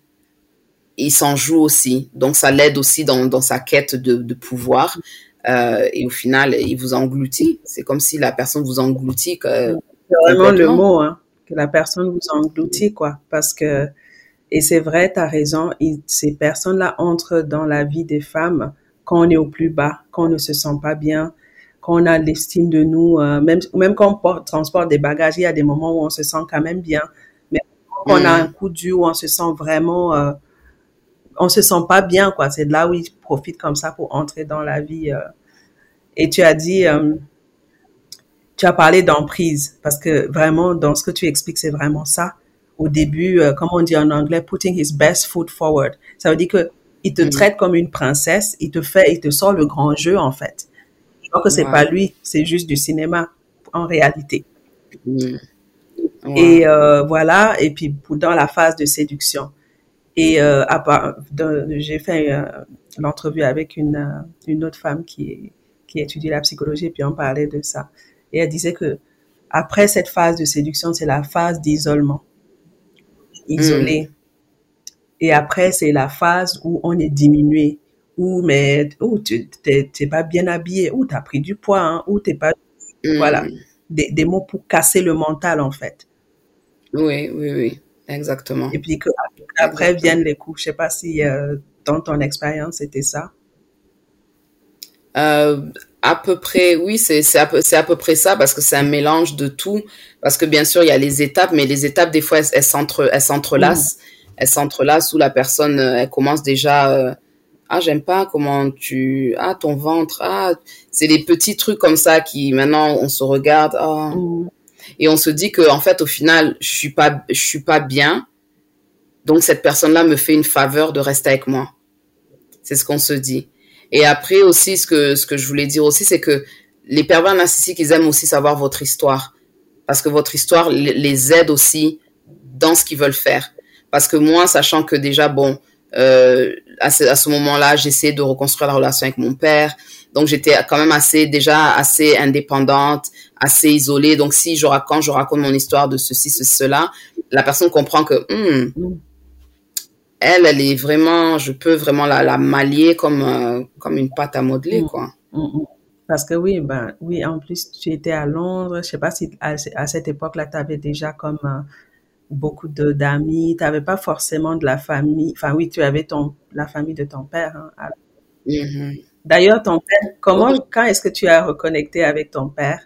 il s'en joue aussi. Donc, ça l'aide aussi dans, dans sa quête de, de pouvoir. Euh, et au final, il vous engloutit. C'est comme si la personne vous engloutit. C'est vraiment le mot, hein, que la personne vous engloutit, quoi. Parce que Et c'est vrai, tu as raison, ces personnes-là entrent dans la vie des femmes quand on est au plus bas, quand on ne se sent pas bien, quand on a l'estime de nous, euh, même, même quand on porte, transporte des bagages, il y a des moments où on se sent quand même bien. Mais quand on a mm. un coup dur, où on se sent vraiment, euh, on se sent pas bien, quoi. C'est là où ils profitent comme ça pour entrer dans la vie. Euh. Et tu as dit, tu as parlé d'emprise, parce que vraiment, dans ce que tu expliques, c'est vraiment ça. Au début, comme on dit en anglais, putting his best foot forward. Ça veut dire que il te mm. traite comme une princesse, il te fait, il te sort le grand jeu, en fait. Je crois que c'est pas lui, c'est juste du cinéma, en réalité. Mm. Et euh, voilà, et puis dans la phase de séduction. Et euh, j'ai fait euh, l'entrevue avec une, euh, une autre femme qui, qui étudie la psychologie, et puis on parlait de ça. Et elle disait que après cette phase de séduction, c'est la phase d'isolement. Isolé. Mm. Et après, c'est la phase où on est diminué, où mais où tu t'es pas bien habillé, où tu as pris du poids, hein, où t'es pas mm. voilà, des, des, mots pour casser le mental en fait. Oui, oui, oui, exactement. Et puis que, après viennent les coups. Je sais pas si euh, dans ton expérience c'était ça. Euh, à peu près, oui, c'est c'est à, peu, à peu près ça parce que c'est un mélange de tout. Parce que bien sûr, il y a les étapes, mais les étapes, des fois, elles, elles s'entrelacent. Mm elle s'entrelace où la personne, euh, elle commence déjà, euh, ah, j'aime pas comment tu, ah, ton ventre, ah, c'est des petits trucs comme ça qui, maintenant, on se regarde, ah. mm. et on se dit que, en fait, au final, je suis pas, je suis pas bien. Donc, cette personne-là me fait une faveur de rester avec moi. C'est ce qu'on se dit. Et après aussi, ce que, ce que je voulais dire aussi, c'est que les pervers narcissiques, ils aiment aussi savoir votre histoire. Parce que votre histoire les aide aussi dans ce qu'ils veulent faire. Parce que moi, sachant que déjà, bon, euh, à ce, à ce moment-là, j'essayais de reconstruire la relation avec mon père. Donc, j'étais quand même assez, déjà assez indépendante, assez isolée. Donc, si je raconte, je raconte mon histoire de ceci, ceci, cela, la personne comprend que, hmm, elle, elle est vraiment, je peux vraiment la, la mallier comme, euh, comme une pâte à modeler, mm. quoi. Mm, mm. Parce que oui, ben, oui, en plus, tu étais à Londres. Je sais pas si à, à cette époque-là, tu avais déjà comme euh, beaucoup de d'amis, tu n'avais pas forcément de la famille. Enfin oui, tu avais ton la famille de ton père. Hein, mm-hmm. D'ailleurs, ton père, comment, quand est-ce que tu as reconnecté avec ton père?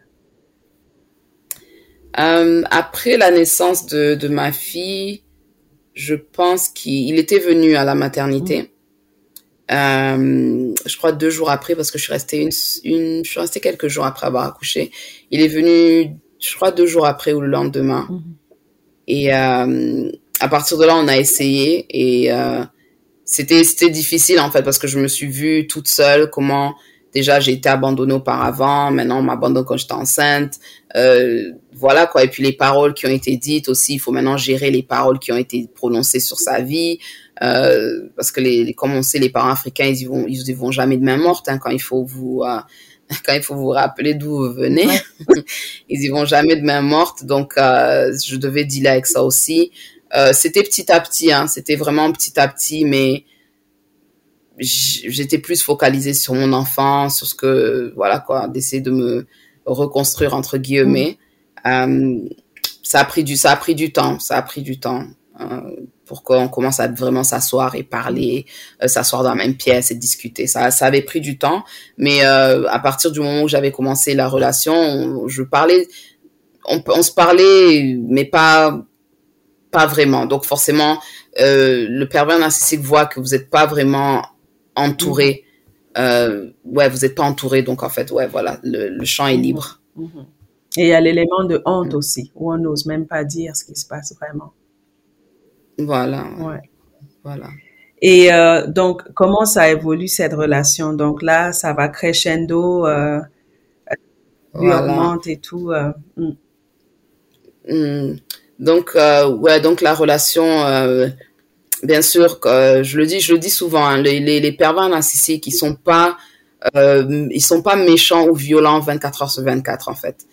Euh, Après la naissance de, de ma fille, je pense qu'il était venu à la maternité. Mm. Euh, je crois deux jours après parce que je suis restée une, une, je suis restée quelques jours après avoir accouché. Il est venu, je crois deux jours après ou le lendemain. Mm-hmm. Et euh, à partir de là, on a essayé et euh, c'était c'était difficile en fait parce que je me suis vue toute seule. Comment déjà j'ai été abandonnée auparavant, maintenant on m'abandonne quand j'étais enceinte. Euh, voilà quoi. Et puis les paroles qui ont été dites aussi, il faut maintenant gérer les paroles qui ont été prononcées sur sa vie. Euh, parce que les, comme on sait, les parents africains, ils y vont, ils y vont jamais de main morte hein, quand il faut vous euh, quand il faut vous rappeler d'où vous venez. Ils y vont jamais de main morte, donc euh, je devais dealer avec ça aussi. Euh, c'était petit à petit, hein, c'était vraiment petit à petit, mais j'étais plus focalisée sur mon enfant, sur ce que, voilà quoi, d'essayer de me reconstruire entre guillemets. Euh, ça a pris du, ça a pris du temps, ça a pris du temps. Euh, pour qu'on commence à vraiment s'asseoir et parler, euh, s'asseoir dans la même pièce et discuter. Ça, ça avait pris du temps, mais à partir du moment où j'avais commencé la relation, je parlais, on, on, se parlait, mais pas pas vraiment. Donc forcément, euh, le pervers narcissique voit que vous n'êtes pas vraiment entouré. Euh, ouais, vous n'êtes pas entouré, donc en fait, ouais, voilà, le, le champ est libre. Mhm. Et il y a l'élément de honte aussi, où on n'ose même pas dire ce qui se passe vraiment. Voilà. Ouais. Voilà. Et euh, donc, comment ça évolue cette relation? Donc là, ça va crescendo, euh, voilà. augmente et tout. Euh, mm. Mm. Donc, euh, ouais, donc la relation, euh, bien sûr, je le dis, je le dis souvent, hein, les, les, les pervers narcissiques, ils sont pas, ils sont pas méchants ou violents 24 heures sur 24 en fait,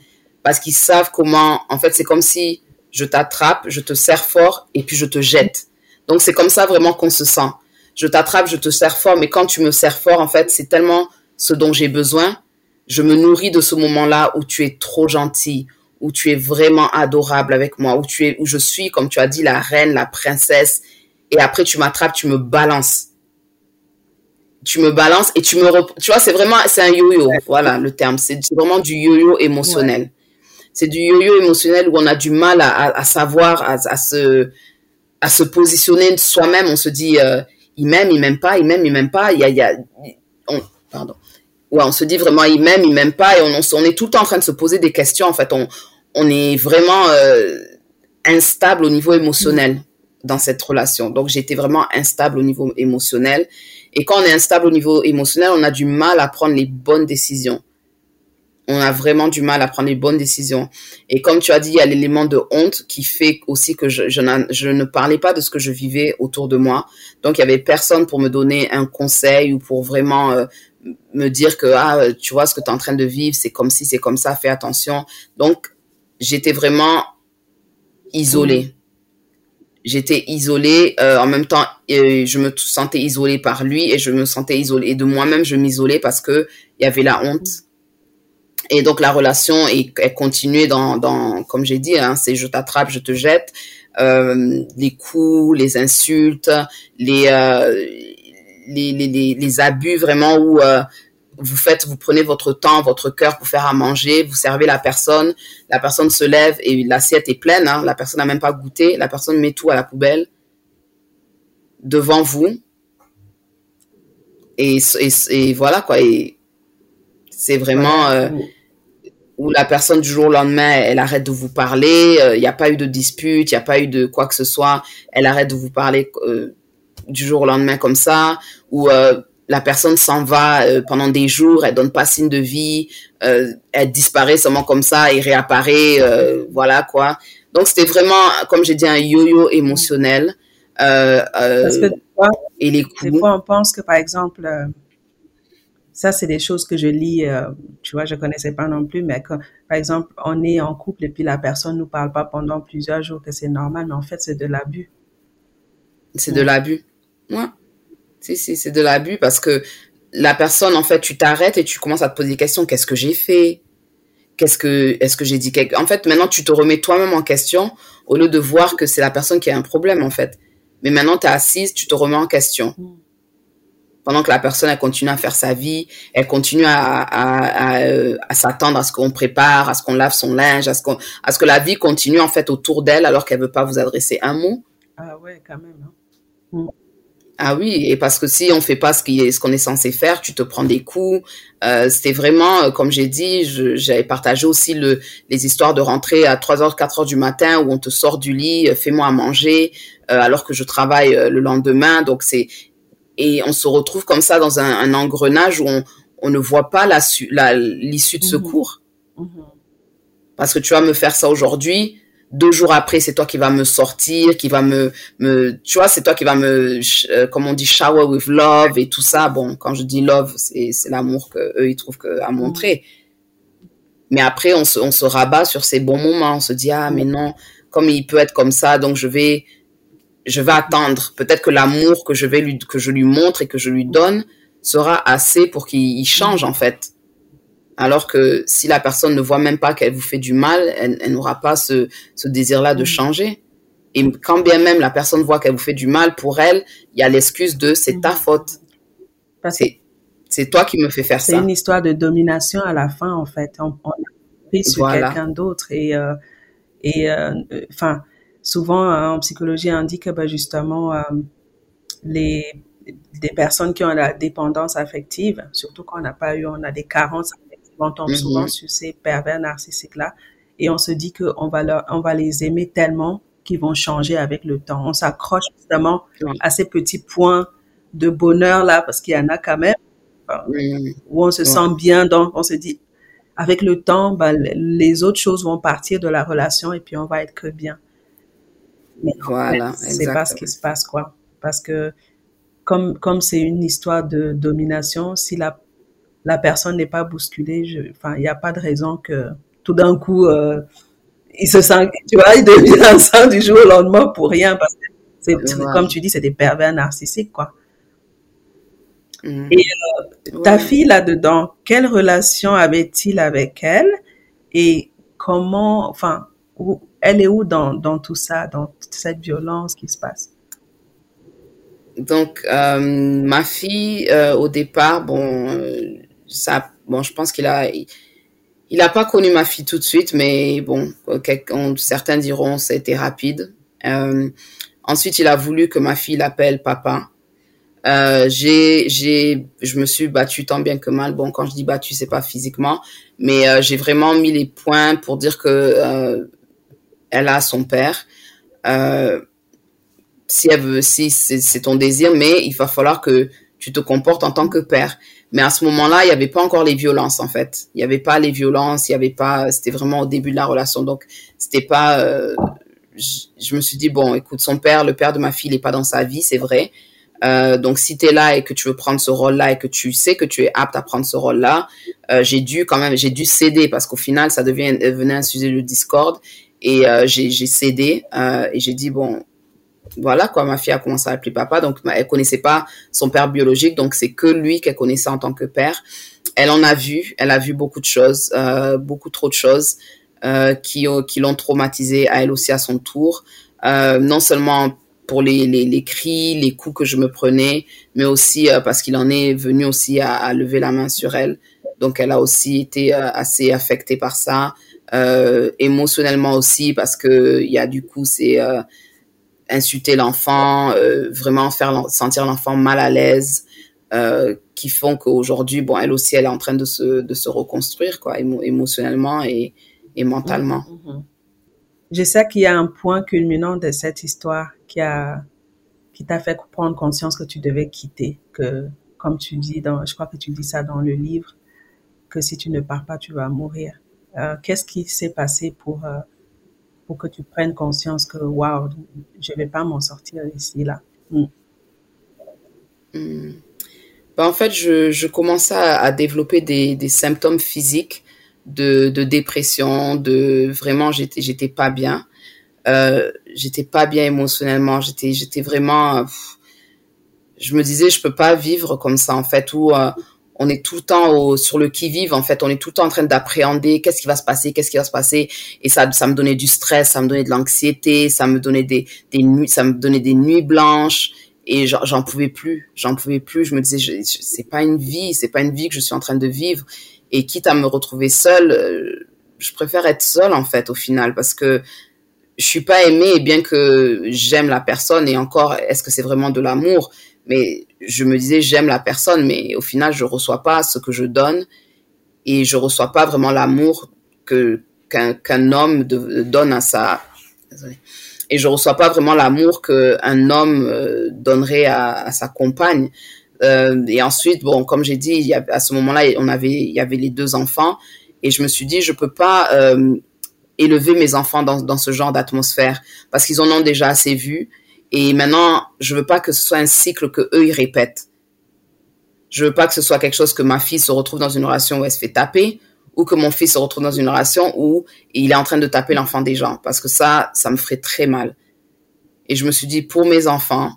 parce qu'ils savent comment. En fait, c'est comme si je t'attrape, je te serre fort et puis je te jette. Donc c'est comme ça vraiment qu'on se sent. Je t'attrape, je te serre fort, mais quand tu me serres fort, en fait, c'est tellement ce dont j'ai besoin. Je me nourris de ce moment-là où tu es trop gentil, où tu es vraiment adorable avec moi, où tu es, où je suis, comme tu as dit, la reine, la princesse. Et après tu m'attrapes, tu me balances. Tu me balances et tu me... Tu vois, c'est vraiment... C'est un yo-yo, voilà le terme. C'est vraiment du yo-yo émotionnel. C'est du yo-yo émotionnel où on a du mal à, savoir, à, se, à se positionner soi-même. On se dit, euh, il m'aime, il m'aime pas, il m'aime, il m'aime pas. Il y a... Il y a on, pardon. Ouais, on se dit vraiment, il m'aime, il m'aime pas. Et on, on, est tout le temps en train de se poser des questions. En fait, on, on est vraiment... Euh, instable au niveau émotionnel dans cette relation. Donc j'étais vraiment instable au niveau émotionnel. Et quand on est instable au niveau émotionnel, on a du mal à prendre les bonnes décisions. On a vraiment du mal à prendre les bonnes décisions. Et comme tu as dit, il y a l'élément de honte qui fait aussi que je, ne parlais pas de ce que je vivais autour de moi. Donc il y avait personne pour me donner un conseil ou pour vraiment euh, me dire que ah tu vois ce que tu es en train de vivre, c'est comme si c'est comme ça, fais attention. Donc j'étais vraiment isolée. J'étais isolée, euh, en même temps, euh, je me sentais isolée par lui et je me sentais isolée. Et de moi-même, je m'isolais parce que il y avait la honte. Et donc la relation est, est continuée dans, dans, comme j'ai dit, hein, c'est je t'attrape, je te jette, euh, les coups, les insultes, les, euh, les, les, les, les, abus vraiment où euh, vous faites, vous prenez votre temps, votre cœur pour faire à manger, vous servez la personne, la personne se lève et l'assiette est pleine, hein, la personne n'a même pas goûté, la personne met tout à la poubelle devant vous. Et, et, voilà quoi. Et c'est vraiment euh, où la personne du jour au lendemain, elle arrête de vous parler. Euh, il n'y a pas eu de dispute, il n'y a pas eu de quoi que ce soit. Elle arrête de vous parler euh, du jour au lendemain comme ça. Ou la personne s'en va euh, pendant des jours, elle donne pas signe de vie, euh, elle disparaît seulement comme ça et réapparaît, euh, voilà quoi. Donc c'était vraiment, comme j'ai dit, un yo-yo émotionnel. Parce que des fois, et les coups. Des fois, on pense que par exemple, ça c'est des choses que je lis, tu vois, je connaissais pas non plus, mais par exemple, on est en couple et puis la personne nous parle pas pendant plusieurs jours, que c'est normal, mais en fait c'est de l'abus. C'est de l'abus. Ouais. Si, si, c'est de l'abus parce que la personne, en fait, tu t'arrêtes et tu commences à te poser des questions. Qu'est-ce que j'ai fait? Qu'est-ce que, est-ce que j'ai dit quelque... En fait, maintenant, tu te remets toi-même en question au lieu de voir que c'est la personne qui a un problème, en fait. Mais maintenant, tu es assise, tu te remets en question. Mm. Pendant que la personne, elle continue à faire sa vie, elle continue à, à, à, à s'attendre à ce qu'on prépare, à ce qu'on lave son linge, à ce, qu'on, à ce que la vie continue, en fait, autour d'elle alors qu'elle veut pas vous adresser un mot. Ah ouais, quand même. Hein. Ah oui, et parce que si on fait pas ce qu'on ce qu'on est censé faire, tu te prends des coups. Euh, C'était vraiment, euh, comme j'ai dit, j'avais partagé aussi le, les histoires de rentrer à 3h, 4h du matin où on te sort du lit, euh, fais-moi à manger, euh, alors que je travaille euh, le lendemain. Donc c'est et on se retrouve comme ça dans un, un engrenage où on, on ne voit pas la l'issue de mmh secours. Mmh parce que tu vas me faire ça aujourd'hui, deux jours après, c'est toi qui vas me sortir, qui va me, me tu vois, c'est toi qui va me, euh, comme on dit, shower with love et tout ça. Bon, quand je dis love, c'est, c'est l'amour que eux ils trouvent que, à montrer. Mais après, on se, on se rabat sur ces bons moments. On se dit, ah, mais non, comme il peut être comme ça, donc je vais, je vais attendre. Peut-être que l'amour que je vais lui, que je lui montre et que je lui donne sera assez pour qu'il change, en fait. Alors que si la personne ne voit même pas qu'elle vous fait du mal, elle, n'aura pas ce, désir-là de mm. changer. Et quand bien même la personne voit qu'elle vous fait du mal, pour elle, il y a l'excuse de c'est ta mm. faute. C'est toi qui me fais faire ça. C'est une histoire de domination à la fin, en fait. On, on a pris sur quelqu'un d'autre. Et, euh, et euh, enfin, souvent en psychologie, on dit que ben, justement, euh, les des personnes qui ont la dépendance affective, surtout quand on n'a pas eu, on a des carences on tombe souvent mhm. sur ces pervers narcissiques-là et on se dit qu'on va, leur, on va les aimer tellement qu'ils vont changer avec le temps. On s'accroche justement à ces petits points de bonheur-là parce qu'il y en a quand même où on se sent bien. Donc, on se dit, avec le temps, bah, les autres choses vont partir de la relation et puis on va être que bien. Mais voilà, c'est pas ce qui se passe, quoi. Parce que comme comme c'est une histoire de domination, si la la personne n'est pas bousculée, enfin, il n'y a pas de raison que tout d'un coup, euh, il se sent, tu vois, il devient ensemble du jour au lendemain pour rien parce que c'est, comme tu dis, c'est des pervers narcissiques, quoi. Mm. Et euh, ta fille là-dedans, quelle relation avait-il avec elle et comment, enfin, où, elle est où dans, dans tout ça, dans toute cette violence qui se passe? Donc, ma fille, au départ, bon, ça, bon, je pense qu'il a, il n'a pas connu ma fille tout de suite, mais bon, certains diront a été rapide. Euh, ensuite, il a voulu que ma fille l'appelle papa. Euh, j'ai, j'ai, je me suis battue tant bien que mal. Bon, quand je dis battue, c'est pas physiquement, mais euh, j'ai vraiment mis les points pour dire que elle a son père. Si elle veut, si c'est ton désir, mais il va falloir que tu te comportes en tant que père. Mais à ce moment-là, il n'y avait pas encore les violences en fait. Il n'y avait pas les violences, il y avait pas. C'était vraiment au début de la relation, donc c'était pas. Euh, je, me suis dit bon, écoute, son père, le père de ma fille, il n'est pas dans sa vie, c'est vrai. Euh, donc si tu es là et que tu veux prendre ce rôle-là et que tu sais que tu es apte à prendre ce rôle-là, euh, j'ai dû quand même, j'ai dû céder parce qu'au final, ça devient, devenait un sujet de discorde et euh, j'ai cédé euh, et j'ai dit bon, voilà quoi, ma fille a commencé à appeler papa, donc elle connaissait pas son père biologique, donc c'est que lui qu'elle connaissait en tant que père. Elle en a vu, elle a vu beaucoup de choses, euh, beaucoup trop de choses euh, qui qui l'ont traumatisée à elle aussi à son tour, euh, non seulement pour les, les, les, cris, les coups que je me prenais, mais aussi euh, parce qu'il en est venu aussi à, à, lever la main sur elle. Donc elle a aussi été euh, assez affectée par ça, euh, émotionnellement aussi parce que il y a du coup c'est insulter l'enfant, euh, vraiment faire sentir l'enfant mal à l'aise, euh, qui font qu'aujourd'hui, bon, elle aussi, elle est en train de se, de se reconstruire, quoi, émotionnellement et, et mentalement. Mm-hmm. Mm-hmm. Je sais qu'il y a un point culminant de cette histoire qui a, qui t'a fait prendre conscience que tu devais quitter, que, comme tu dis dans, je crois que tu dis ça dans le livre, que si tu ne pars pas, tu vas mourir. Euh, Qu'est-ce qui s'est passé pour, euh, pour que tu prennes conscience que, waouh, je vais pas m'en sortir ici, là. Mm. Mm. Ben, en fait, je, je commençais à, développer des, des, symptômes physiques de, de, dépression, de vraiment, j'étais, j'étais pas bien. Euh, j'étais pas bien émotionnellement. J'étais, j'étais vraiment. je me disais, je peux pas vivre comme ça en fait, où on est tout le temps au, sur le qui-vive, en fait. On est tout le temps en train d'appréhender qu'est-ce qui va se passer, qu'est-ce qui va se passer. Et ça, ça me donnait du stress, ça me donnait de l'anxiété, ça me donnait des, des nuits, ça me donnait des nuits blanches. Et j'en pouvais plus, j'en pouvais plus. Je me disais, c'est pas une vie, c'est pas une vie que je suis en train de vivre. Et quitte à me retrouver seule, euh, je préfère être seule, en fait, au final, parce que je suis pas aimée, bien que j'aime la personne. Et encore, est-ce que c'est vraiment de l'amour? Mais je me disais, j'aime la personne, mais au final, je reçois pas ce que je donne et je reçois pas vraiment l'amour que qu'un homme donne à sa et je reçois pas vraiment l'amour qu'un homme euh, donnerait à, sa compagne. Euh, et ensuite, bon, comme j'ai dit, y a, à ce moment-là, on avait, il y avait les deux enfants, et je me suis dit, je peux pas euh, élever mes enfants dans, dans ce genre d'atmosphère parce qu'ils en ont déjà assez vu et maintenant, je veux pas que ce soit un cycle que eux ils répètent. Je veux pas que ce soit quelque chose que ma fille se retrouve dans une relation où elle se fait taper ou que mon fils se retrouve dans une relation où il est en train de taper l'enfant des gens parce que ça, ça me ferait très mal. Et je me suis dit pour mes enfants,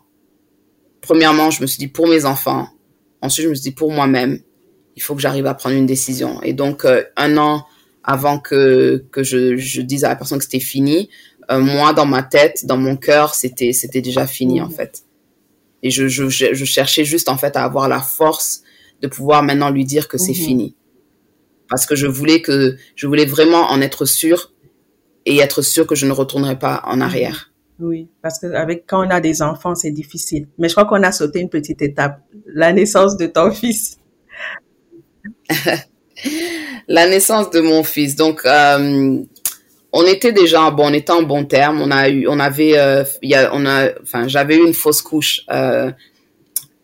premièrement, je me suis dit pour mes enfants. Ensuite, je me suis dit pour moi-même, il faut que j'arrive à prendre une décision. Et donc, euh, un an avant que, que je, je dise à la personne que c'était fini, euh, moi, dans ma tête, dans mon cœur, c'était c'était déjà fini en fait. Et je, je, je, cherchais juste en fait à avoir la force de pouvoir maintenant lui dire que c'est mhm. fini. Parce que je voulais que je voulais vraiment en être sûre et être sûre que je ne retournerai pas en arrière. Oui, parce que avec quand on a des enfants, c'est difficile. Mais je crois qu'on a sauté une petite étape, la naissance de ton fils. la naissance de mon fils. Donc, euh, on était déjà bon, on était en bon terme. On a eu, on avait, euh, on a, enfin, j'avais eu une fausse couche. Euh,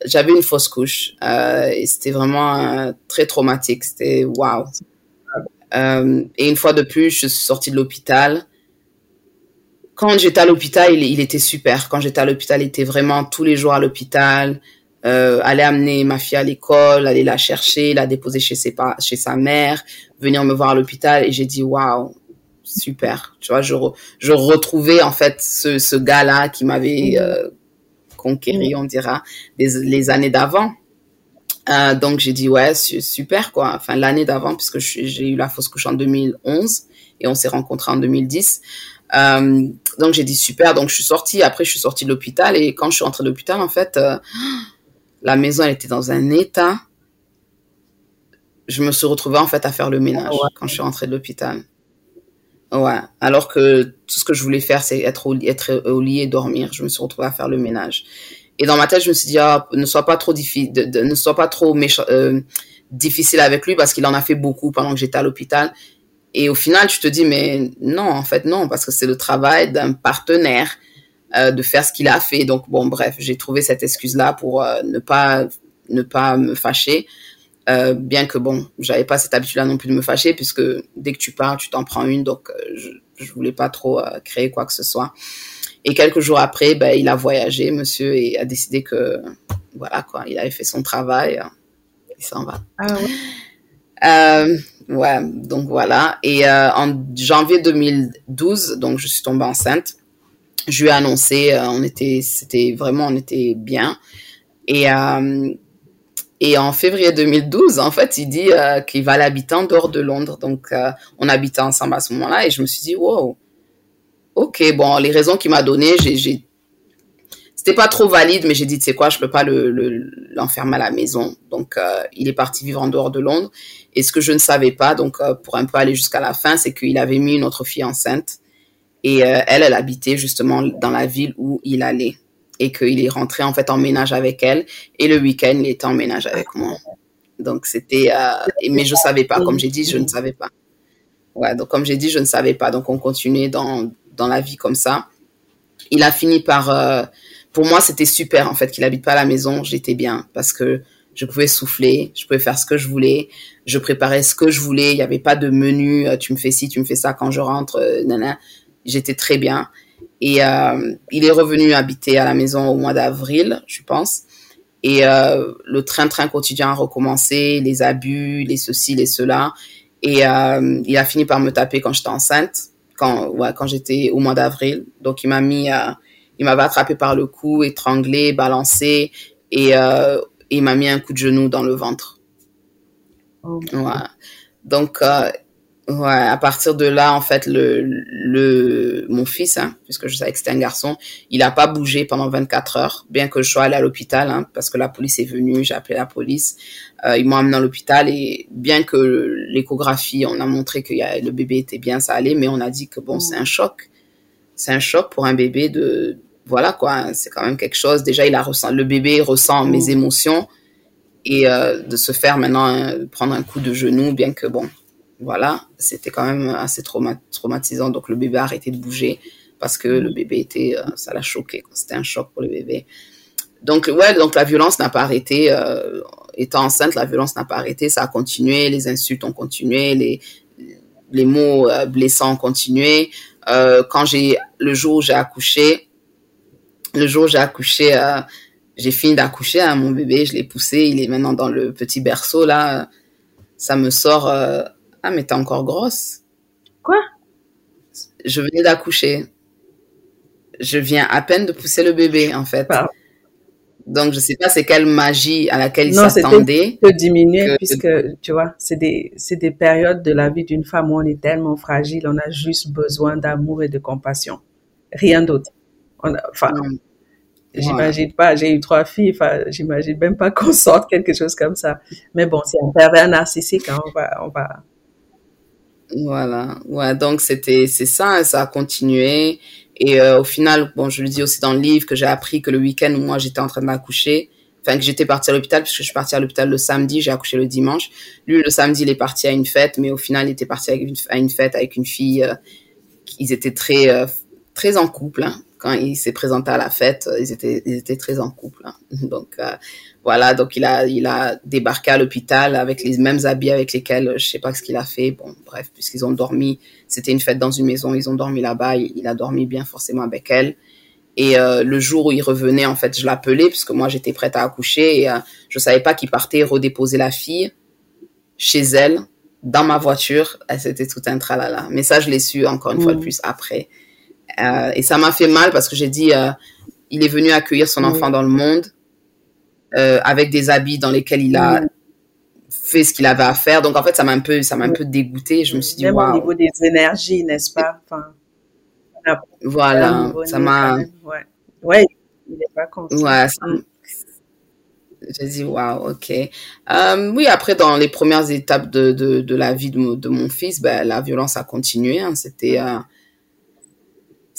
j'avais une fausse couche euh, et c'était vraiment très traumatique. C'était waouh. Et une fois de plus, je suis sortie de l'hôpital. Quand j'étais à l'hôpital, il, était super. Quand j'étais à l'hôpital, il était vraiment tous les jours à l'hôpital. Aller amener ma fille à l'école, aller la chercher, la déposer chez, ses, chez sa mère, venir me voir à l'hôpital. Et j'ai dit, waouh, super. Tu vois, je, je retrouvais en fait ce, ce gars-là qui m'avait mm. euh, conquéri, on dira, les années d'avant. Euh, donc j'ai dit ouais super quoi. Enfin l'année d'avant puisque j'ai eu la fausse couche en 2011 et on s'est rencontrés en 2010. Euh, donc j'ai dit super. Donc je suis sortie. Après je suis sortie de l'hôpital et quand je suis rentrée de l'hôpital, en fait, euh, la maison elle était dans un état. Je me suis retrouvée en fait à faire le ménage quand je suis rentrée de l'hôpital. Ouais. Alors que tout ce que je voulais faire, c'est être au, être au lit et dormir. Je me suis retrouvée à faire le ménage. Et dans ma tête, je me suis dit, ah, ne sois pas trop difficile, ne sois pas trop euh, difficile avec lui parce qu'il en a fait beaucoup pendant que j'étais à l'hôpital. Et au final, tu te dis, mais non, en fait, non, parce que c'est le travail d'un partenaire euh, de faire ce qu'il a fait. Donc, bon, bref, j'ai trouvé cette excuse-là pour euh, ne pas ne pas me fâcher. Euh, bien que, bon, j'avais pas cette habitude-là non plus de me fâcher, puisque dès que tu pars, tu t'en prends une. Donc, euh, je, je voulais pas trop euh, créer quoi que ce soit. Et quelques jours après, ben, il a voyagé, monsieur, et a décidé que, voilà, quoi, il avait fait son travail. Il s'en va. Ah ouais. Euh, ouais, donc voilà. Et euh, en janvier 2012, donc je suis tombée enceinte. Je lui ai annoncé, euh, on était, c'était vraiment, on était bien. Et et en février 2012, en fait, il dit euh, qu'il va l'habiter en dehors de Londres. Donc, euh, on habitait ensemble à ce moment-là. Et je me suis dit, wow, ok, bon, les raisons qu'il m'a données, j'ai, c'était pas trop valide, mais j'ai dit, tu sais quoi, je peux pas le, le, l'enfermer à la maison. Donc, euh, il est parti vivre en dehors de Londres. Et ce que je ne savais pas, donc, pour un peu aller jusqu'à la fin, c'est qu'il avait mis une autre fille enceinte. Et elle, elle habitait justement dans la ville où il allait. Et qu'il est rentré, en fait, en ménage avec elle. Et le week-end, il était en ménage avec moi. Donc, c'était... euh, mais je savais pas. Comme j'ai dit, je ne savais pas. Ouais, donc comme j'ai dit, je ne savais pas. Donc, on continuait dans, dans la vie comme ça. Il a fini par... euh, pour moi, c'était super, en fait, qu'il habite pas à la maison. J'étais bien parce que je pouvais souffler, je pouvais faire ce que je voulais, je préparais ce que je voulais. Il n'y avait pas de menu, euh, tu me fais ci, tu me fais ça quand je rentre, euh, nana. J'étais très bien. Et euh, il est revenu habiter à la maison au mois d'avril, je pense. Et euh, le train-train quotidien a recommencé, les abus, les ceci, les cela. Et euh, il a fini par me taper quand j'étais enceinte, quand, ouais, quand j'étais au mois d'avril. Donc il m'a mis, il m'avait attrapé par le cou, étranglé, balancé, et il m'a mis un coup de genou dans le ventre. Oh. Ouais. Donc, ouais, à partir de là, en fait, le, le, mon fils, hein, puisque je savais que c'était un garçon, il a pas bougé pendant 24 heures, bien que je sois allée à l'hôpital, hein, parce que la police est venue, j'ai appelé la police, euh, ils m'ont amené à l'hôpital et bien que l'échographie, on a montré que y a, le bébé était bien, ça allait, mais on a dit que bon, c'est un choc. C'est un choc pour un bébé de, voilà quoi, c'est quand même quelque chose. Déjà, il a ressent, le bébé ressent Mm. mes émotions et euh, de se faire maintenant un- prendre un coup de genou, bien que bon, voilà, c'était quand même assez trauma- traumatisant. Donc le bébé a arrêté de bouger parce que le bébé était, euh, ça l'a choqué. C'était un choc pour le bébé. Donc ouais, donc la violence n'a pas arrêté. euh, étant enceinte, la violence n'a pas arrêté. Ça a continué, les insultes ont continué, les les mots euh, blessants ont continué. Euh, quand j'ai le jour où j'ai accouché, le jour où j'ai accouché, j'ai fini d'accoucher à mon bébé, je l'ai poussé, il est maintenant dans le petit berceau là. Ça me sort, ah mais t'es encore grosse. Quoi? Je venais d'accoucher. Je viens à peine de pousser le bébé en fait. Donc je sais pas c'est quelle magie à laquelle il Non, c'était s'attendait. de diminuer que- puisque, tu vois, c'est des, des périodes de la vie d'une femme où on est tellement fragile, on a juste besoin d'amour et de compassion. Rien d'autre. Enfin, j'imagine pas, j'ai eu trois filles, enfin, j'imagine même pas qu'on sorte quelque chose comme ça. Mais bon, c'est un pervers narcissique, hein, on va, on va, Voilà, ouais, donc c'était, c'est ça, ça a continué. Et euh, au final, bon, je le dis aussi dans le livre que j'ai appris que le week-end où moi j'étais en train d'accoucher, enfin que j'étais partie à l'hôpital, puisque je suis partie à l'hôpital le samedi, j'ai accouché le dimanche. Lui, le samedi, il est parti à une fête, mais au final, il était parti à une, fête avec une fille. euh, ils étaient très, euh, très en couple. hein. Quand il s'est présenté à la fête, euh, ils étaient, ils étaient très en couple. hein. Donc euh, voilà, donc il a, il a débarqué à l'hôpital avec les mêmes habits avec lesquels, euh, je sais pas ce qu'il a fait. Bon, bref, puisqu'ils ont dormi, c'était une fête dans une maison, ils ont dormi là-bas, il, il a dormi bien forcément avec elle. Et euh, le jour où il revenait, en fait, je l'appelais puisque moi j'étais prête à accoucher et euh, je savais pas qu'il partait redéposer la fille chez elle dans ma voiture. Euh, C'était tout un tralala. Mais ça, je l'ai su encore une fois de Mhm. plus après. Euh, et ça m'a fait mal parce que j'ai dit, euh, il est venu accueillir son enfant dans le monde euh, avec des habits dans lesquels il a fait ce qu'il avait à faire. Donc en fait, ça m'a un peu, ça m'a un peu dégoûté. Je me suis dit, même au niveau des énergies, n'est-ce pas? Enfin, Voilà, ça m'a. Ouais. ouais, il n'est pas conscient. Ouais, ça... J'ai dit, waouh, ok. Euh, oui, après, dans les premières étapes de, de, de la vie de, de, mon fils, ben, la violence a continué. Hein. C'était euh,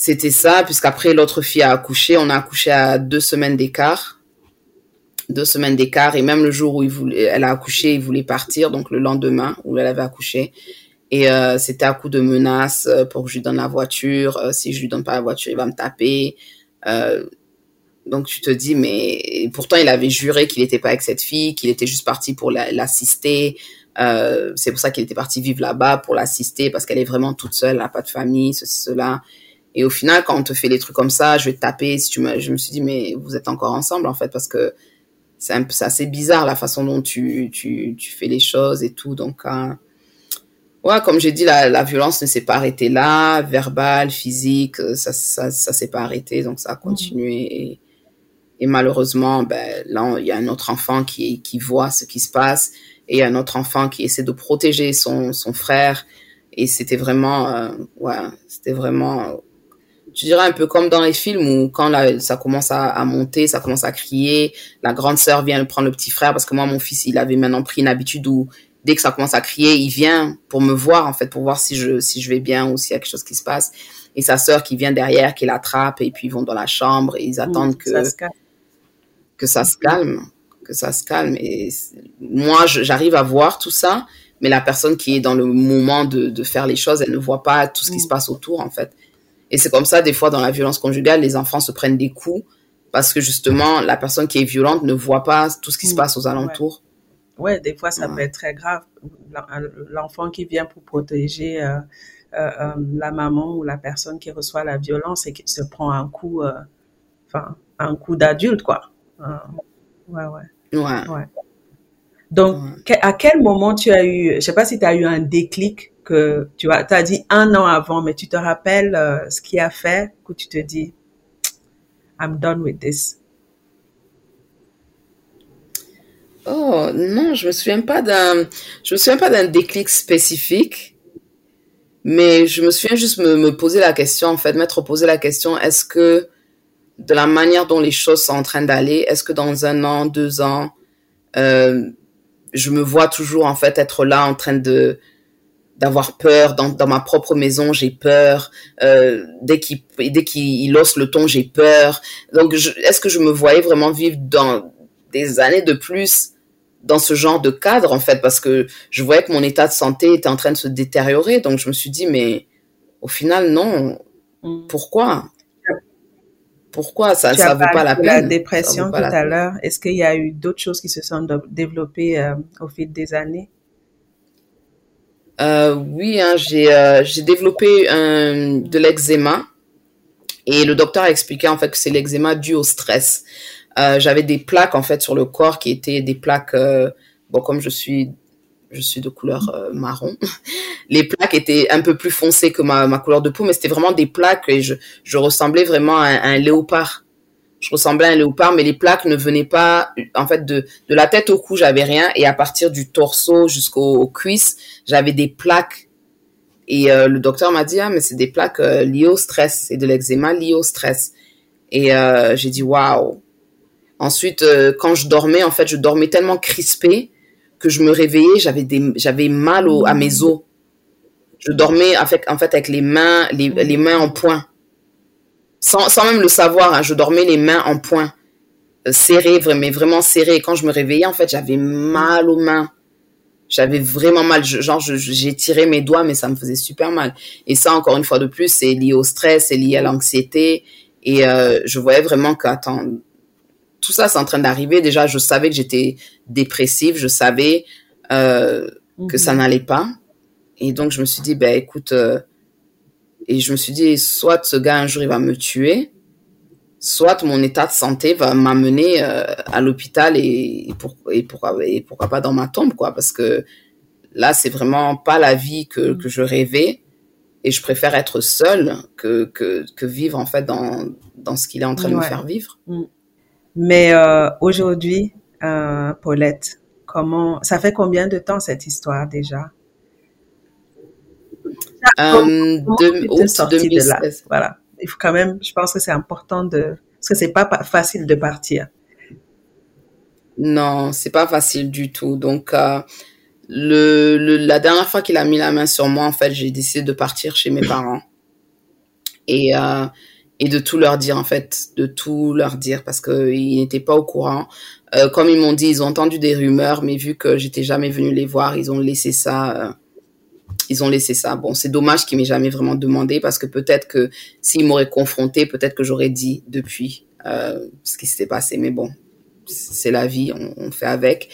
c'était ça, puisqu'après, l'autre fille a accouché. On a accouché à deux semaines d'écart. Deux semaines d'écart. Et même le jour où il voulait, elle a accouché, il voulait partir, donc le lendemain où elle avait accouché. Et euh, c'était à coup de menaces euh, pour que je lui donne la voiture. Euh, si je lui donne pas la voiture, il va me taper. Donc tu te dis, mais pourtant il avait juré qu'il n'était pas avec cette fille, qu'il était juste parti pour l'assister. C'est pour ça qu'il était parti vivre là-bas pour l'assister parce qu'elle est vraiment toute seule, elle n'a pas de famille, ceci, cela. Et au final, quand on te fait des trucs comme ça, je vais te taper. Si tu me, je me suis dit, mais vous êtes encore ensemble en fait parce que c'est un assez bizarre la façon dont tu, tu, tu fais les choses et tout. Donc euh, ouais, comme j'ai dit, la, la violence ne s'est pas arrêtée là, verbale, physique, ça, ça, ça s'est pas arrêté, donc ça a continué. Et, et malheureusement, ben, là, il y a un autre enfant qui, qui voit ce qui se passe et un autre enfant qui essaie de protéger son, son frère. Et c'était vraiment, euh, ouais, c'était vraiment, je dirais un peu comme dans les films où quand là, ça commence à, à, monter, ça commence à crier, la grande sœur vient prendre le petit frère parce que moi, mon fils, il avait maintenant pris une habitude où dès que ça commence à crier, il vient pour me voir, en fait, pour voir si je, si je vais bien ou s'il y a quelque chose qui se passe. Et sa sœur qui vient derrière, qui l'attrape et puis ils vont dans la chambre et ils attendent que que ça se calme, que ça se calme. Et moi, j'arrive à voir tout ça, mais la personne qui est dans le moment de, de faire les choses, elle ne voit pas tout ce qui se passe autour, en fait. Et c'est comme ça, des fois, dans la violence conjugale, les enfants se prennent des coups parce que justement, la personne qui est violente ne voit pas tout ce qui se passe aux alentours. Ouais, ouais des fois, ça peut être très grave. L'enfant qui vient pour protéger euh, euh, euh, la maman ou la personne qui reçoit la violence et qui se prend un coup, euh, enfin, un coup d'adulte, quoi. Ouais, ouais. Ouais. Donc, à quel moment tu as eu, je sais pas si tu as eu un déclic tu as, dit un an avant, mais tu te rappelles euh, ce qui a fait que tu te dis, I'm done with this. Oh non, je me souviens pas d'un, je me souviens pas d'un déclic spécifique, mais je me souviens juste me, me poser la question, en fait, m'être posé la question, est-ce que de la manière dont les choses sont en train d'aller, est-ce que dans un an, deux ans, euh, je me vois toujours en fait être là en train de d'avoir peur dans, dans ma propre maison j'ai peur. Euh, dès qu'il dès qu'il hausse le ton j'ai peur. Donc est-ce que je me voyais vraiment vivre dans des années de plus dans ce genre de cadre en fait? Parce que je voyais que mon état de santé était en train de se détériorer. Donc je me suis dit mais au final non. Mm. pourquoi? Pourquoi ça ça vaut pas la peine la dépression tout à l'heure. Est-ce qu'il y a eu d'autres choses qui se sont développées euh, au fil des années? Euh, Oui, hein, j'ai euh, j'ai développé un, de l'eczéma et le docteur a expliqué en fait que c'est l'eczéma dû au stress. Euh, J'avais des plaques en fait sur le corps qui étaient des plaques euh, comme je suis je suis de couleur euh, marron. Les plaques étaient un peu plus foncées que ma, couleur de peau, mais c'était vraiment des plaques et je ressemblais vraiment à, un léopard. Je ressemblais à un léopard, mais les plaques ne venaient pas, en fait, de, de la tête au cou, j'avais rien, et à partir du torseau jusqu'aux cuisses, j'avais des plaques. Et euh, le docteur m'a dit, ah, mais c'est des plaques euh, liées au stress, c'est de l'eczéma lié au stress. Et euh, j'ai dit, waouh. Ensuite, euh, quand je dormais, en fait, je dormais tellement crispée que je me réveillais, j'avais des, j'avais mal au, à mes os. Je dormais avec, en fait, avec les mains, les, les mains en point. Sans, sans même le savoir, hein, je dormais les mains en point. Euh, serrées, mais vraiment serrées. Et quand je me réveillais, en fait, j'avais mal aux mains. J'avais vraiment mal. Je, genre, j'ai tiré mes doigts, mais ça me faisait super mal. Et ça, encore une fois de plus, c'est lié au stress, c'est lié à l'anxiété. Et euh, je voyais vraiment que, attends, tout ça, c'est en train d'arriver. Déjà, je savais que j'étais dépressive, je savais euh, que ça mhm. n'allait pas. Et donc, je me suis dit, ben écoute, euh, et je me suis dit, soit ce gars, un jour, il va me tuer, soit mon état de santé va m'amener euh, à l'hôpital et, et, pour, et, pourquoi, et pourquoi pas dans ma tombe, quoi. Parce que là, c'est vraiment pas la vie que, que je rêvais. Et je préfère être seule que, que, que vivre, en fait, dans, dans ce qu'il est en train de me faire vivre. Mm. Mais euh, aujourd'hui, euh, Paulette, comment ça fait combien de temps cette histoire déjà? Euh, de, août 2016. Voilà. Il faut quand même, je pense que c'est important de, parce que c'est pas facile de partir. Non, c'est pas facile du tout. Donc, euh, le, le, la dernière fois qu'il a mis la main sur moi, en fait, j'ai décidé de partir chez mes parents et euh, et de tout leur dire en fait, de tout leur dire parce que ils n'étaient pas au courant. Euh, comme ils m'ont dit, ils ont entendu des rumeurs, mais vu que j'étais jamais venue les voir, ils ont laissé ça. Ils ont laissé ça. Bon, c'est dommage qu'ils m'aient jamais vraiment demandé parce que peut-être que s'ils m'auraient confronté, peut-être que j'aurais dit depuis euh, ce qui s'était passé. Mais bon, c'est la vie, on, fait avec.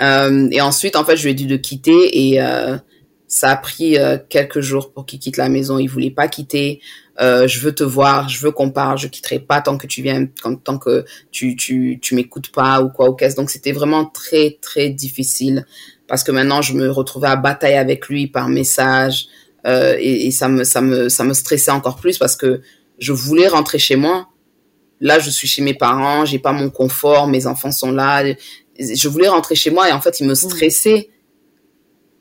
Euh, et ensuite, en fait, je lui ai dit de quitter et euh, ça a pris quelques jours pour qu'il quitte la maison. Il voulait pas quitter. Je veux te voir, je veux qu'on parle, je quitterai pas tant que tu viens, tant que tu tu m'écoutes pas ou quoi ou qu'est-ce. Donc c'était vraiment très très difficile parce que maintenant je me retrouvais à batailler avec lui par message euh, et, et, ça me ça me ça me stressait encore plus parce que je voulais rentrer chez moi. Là, je suis chez mes parents, j'ai pas mon confort, mes enfants sont là, je voulais rentrer chez moi et en fait, il me stressait.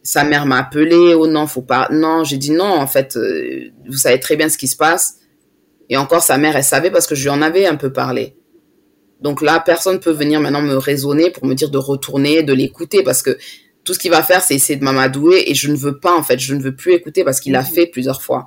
Sa mère m'a appelé, oh non, faut pas. Non, j'ai dit non, en fait, euh, vous savez très bien ce qui se passe. Et encore, sa mère, elle savait parce que je lui en avais un peu parlé. Donc là, personne peut venir maintenant me raisonner pour me dire de retourner, de l'écouter parce que tout ce qu'il va faire, c'est essayer de m'amadouer et je ne veux pas, en fait, je ne veux plus écouter parce qu'il a fait plusieurs fois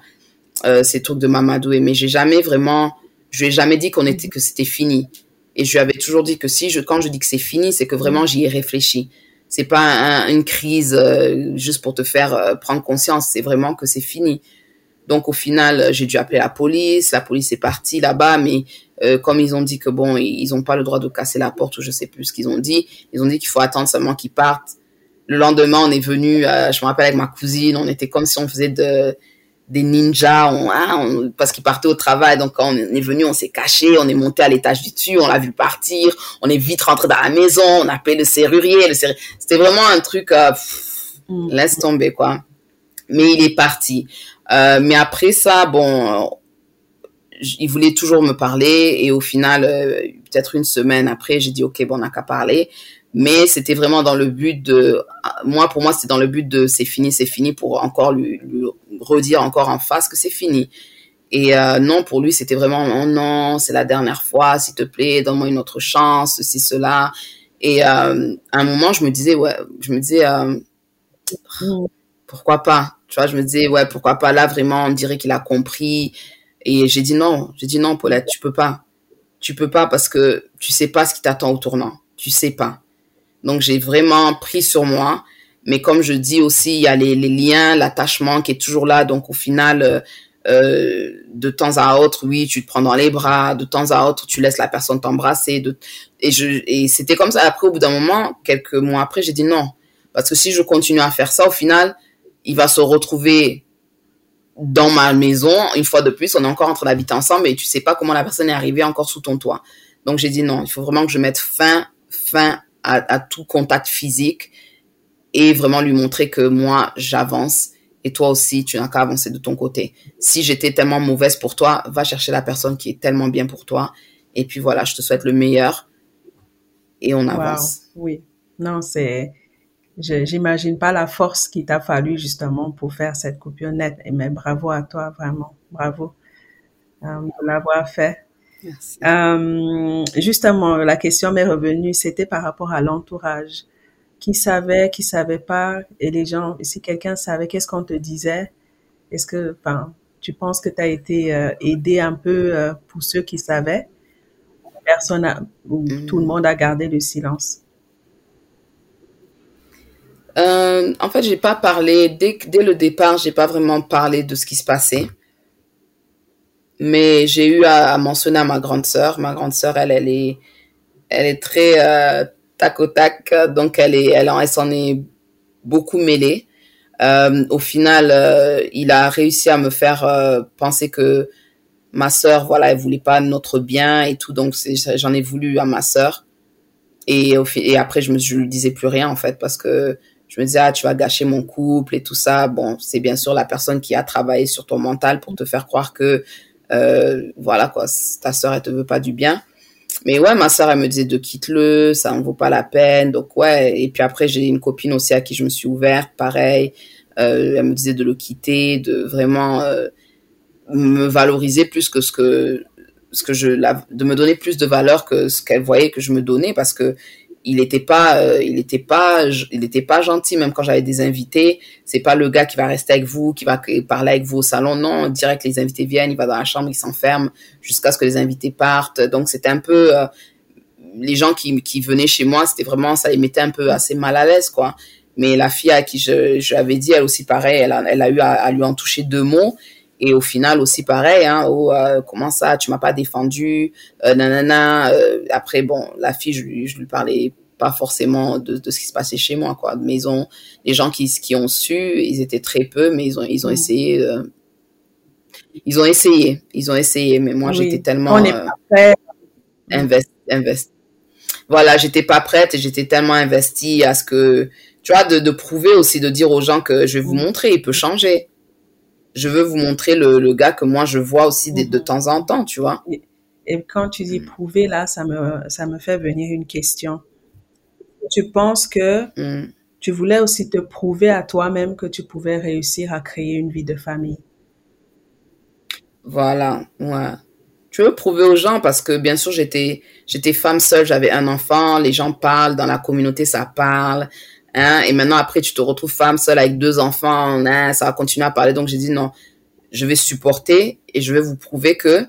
euh, ces trucs de m'amadouer. Mais j'ai jamais vraiment, je lui ai jamais dit qu'on était, que c'était fini. Et je lui avais toujours dit que si je, quand je dis que c'est fini, c'est que vraiment j'y ai réfléchi. C'est pas un, une crise euh, juste pour te faire euh, prendre conscience. C'est vraiment que c'est fini. Donc au final, j'ai dû appeler la police. La police est partie là-bas, mais euh, comme ils ont dit que bon, ils ont pas le droit de casser la porte ou je sais plus ce qu'ils ont dit. Ils ont dit qu'il faut attendre seulement qu'ils partent. Le lendemain, on est venu. je me rappelle avec ma cousine, on était comme si on faisait de des ninjas, hein, parce qu'ils partaient au travail. Donc quand on est venu, on s'est caché, on est monté à l'étage du dessus, on l'a vu partir, on est vite rentré dans la maison, on a appelé le serrurier. Le C'était vraiment un truc, euh, mm. laisse tomber quoi. Mais il est parti. Euh, mais après ça, bon, il voulait toujours me parler et au final, euh, peut-être une semaine après, j'ai dit ok, bon, on n'a qu'à parler mais c'était vraiment dans le but de moi pour moi c'était dans le but de c'est fini c'est fini pour encore lui, lui, redire encore en face que c'est fini. Et euh, non pour lui c'était vraiment oh non c'est la dernière fois s'il te plaît donne-moi une autre chance ceci cela. Et euh, à un moment je me disais ouais je me disais euh, pourquoi pas? Tu vois je me disais ouais pourquoi pas? Là vraiment on dirait qu'il a compris. Et j'ai dit non j'ai dit non Paulette tu peux pas. Tu peux pas parce que tu sais pas ce qui t'attend au tournant. Tu sais pas donc, j'ai vraiment pris sur moi. Mais comme je dis aussi, il y a les, liens, l'attachement qui est toujours là. Donc, au final, euh, euh, de temps à autre, oui, tu te prends dans les bras. De temps à autre, tu laisses la personne t'embrasser. Et c'était comme ça. Après, au bout d'un moment, quelques mois après, j'ai dit non. Parce que si je continue à faire ça, au final, il va se retrouver dans ma maison. Une fois de plus, on est encore en train d'habiter ensemble et tu sais pas comment la personne est arrivée encore sous ton toit. Donc, j'ai dit non, il faut vraiment que je mette fin, fin à, tout contact physique et vraiment lui montrer que moi, j'avance et toi aussi, tu n'as qu'à avancer de ton côté. Si j'étais tellement mauvaise pour toi, va chercher la personne qui est tellement bien pour toi. Et puis voilà, je te souhaite le meilleur et on avance. Oui, non, c'est, j'imagine pas la force qu'il t'a fallu justement pour faire cette coupure nette. Et mais bravo à toi, vraiment, bravo euh, de l'avoir fait. Euh, justement, la question m'est revenue, c'était par rapport à l'entourage. Qui savait, qui savait pas, et les gens, si quelqu'un savait, qu'est-ce qu'on te disait? Est-ce que, enfin, tu penses que tu as été euh, aidé un peu euh, pour ceux qui savaient? Personne a, ou mm. tout le monde a gardé le silence? en fait, j'ai pas parlé dès, dès le départ, j'ai pas vraiment parlé de ce qui se passait mais j'ai eu à, mentionner à ma grande sœur. Ma grande sœur, elle, elle est, elle est très euh, tac au tac, donc elle est, elle, elle s'en est beaucoup mêlée. Euh, au final, euh, il a réussi à me faire euh, penser que ma sœur, voilà, elle voulait pas notre bien et tout, donc j'en ai voulu à ma sœur. Et, et après, je me, je lui disais plus rien en fait parce que je me disais ah tu vas gâcher mon couple et tout ça. Bon, c'est bien sûr la personne qui a travaillé sur ton mental pour te faire croire que euh, voilà quoi, ta sœur elle te veut pas du bien. Mais ouais, ma sœur elle me disait de quitte-le, ça en vaut pas la peine. Donc ouais, et puis après j'ai une copine aussi à qui je me suis ouverte, pareil. Euh, elle me disait de le quitter, de vraiment euh, me valoriser plus que ce que ce que je la, de me donner plus de valeur que ce qu'elle voyait que je me donnais parce que il était pas euh, il était pas il était pas gentil même quand j'avais des invités. C'est pas le gars qui va rester avec vous qui va parler avec vous au salon non direct les invités viennent il va dans la chambre il s'enferme jusqu'à ce que les invités partent. Donc c'était un peu euh, les gens qui qui venaient chez moi c'était vraiment ça les mettait un peu assez mal à l'aise quoi. Mais la fille à qui je, je avais dit, elle aussi pareil, elle a, elle a eu à, lui en toucher deux mots. Et au final aussi pareil, hein, oh, euh, comment ça, tu m'as pas défendu, euh, nanana. Euh, après, bon, la fille, je lui, je lui parlais pas forcément de, de ce qui se passait chez moi, quoi. Mais ils ont, les gens qui, qui ont su, ils étaient très peu, mais ils ont, ils ont mm. essayé. Ils ont essayé, ils ont essayé, mais moi j'étais tellement euh, investi, investi. Voilà, j'étais pas prête et j'étais tellement investie à ce que tu vois, de, de, prouver aussi, de dire aux gens que je vais vous montrer, il peut changer. Je veux vous montrer le, le gars que moi je vois aussi de, de mhm. temps en temps, tu vois. Et, quand tu dis prouver, là, ça me, ça me fait venir une question. Tu penses que mm. tu voulais aussi te prouver à toi-même que tu pouvais réussir à créer une vie de famille? Voilà, ouais. Tu veux prouver aux gens parce que bien sûr j'étais j'étais femme seule, j'avais un enfant, les gens parlent dans la communauté, ça parle. Hein, et maintenant, après, tu te retrouves femme seule avec deux enfants, hein, ça va continuer à parler. Donc, j'ai dit non, je vais supporter et je vais vous prouver que,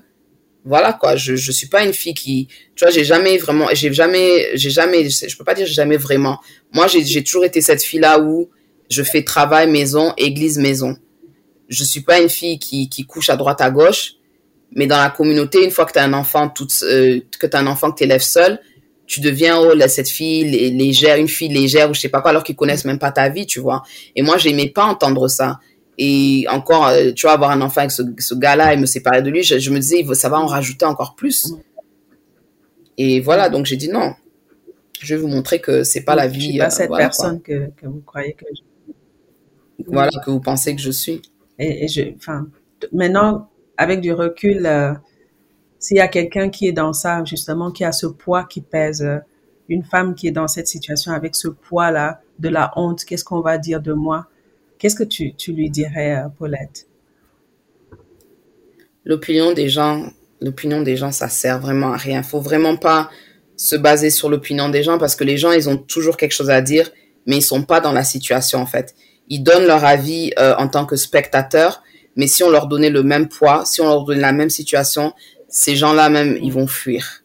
voilà, quoi, je, je suis pas une fille qui, tu vois, j'ai jamais vraiment, j'ai jamais, j'ai jamais, je peux pas dire jamais vraiment. Moi, j'ai, toujours été cette fille-là où je fais travail maison, église maison. Je suis pas une fille qui, qui couche à droite à gauche, mais dans la communauté, une fois que tu as un enfant toute, euh, que tu un enfant que tu élèves seul, tu deviens oh là, cette fille légère, une fille légère ou je sais pas quoi, alors qu'ils connaissent même pas ta vie, tu vois. Et moi, j'aimais pas entendre ça. Et encore, euh, tu vois, avoir un enfant avec ce, ce gars-là et me séparer de lui, je, me disais, ça va en rajouter encore plus. Et voilà, donc j'ai dit non. Je vais vous montrer que c'est pas la vie. Je pas euh, cette personne que, que, vous croyez que je Voilà, que vous pensez que je suis. Et, et je, enfin, maintenant, avec du recul, euh, s'il y a quelqu'un qui est dans ça, justement, qui a ce poids qui pèse, une femme qui est dans cette situation avec ce poids-là, de la honte, qu'est-ce qu'on va dire de moi? Qu'est-ce que tu, tu lui dirais, euh, Paulette? L'opinion des gens, l'opinion des gens, ça sert vraiment à rien. Faut vraiment pas se baser sur l'opinion des gens parce que les gens, ils ont toujours quelque chose à dire, mais ils sont pas dans la situation en fait. Ils donnent leur avis euh, en tant que spectateurs, mais si on leur donnait le même poids, si on leur donnait la même situation, ces gens-là même, ils vont fuir.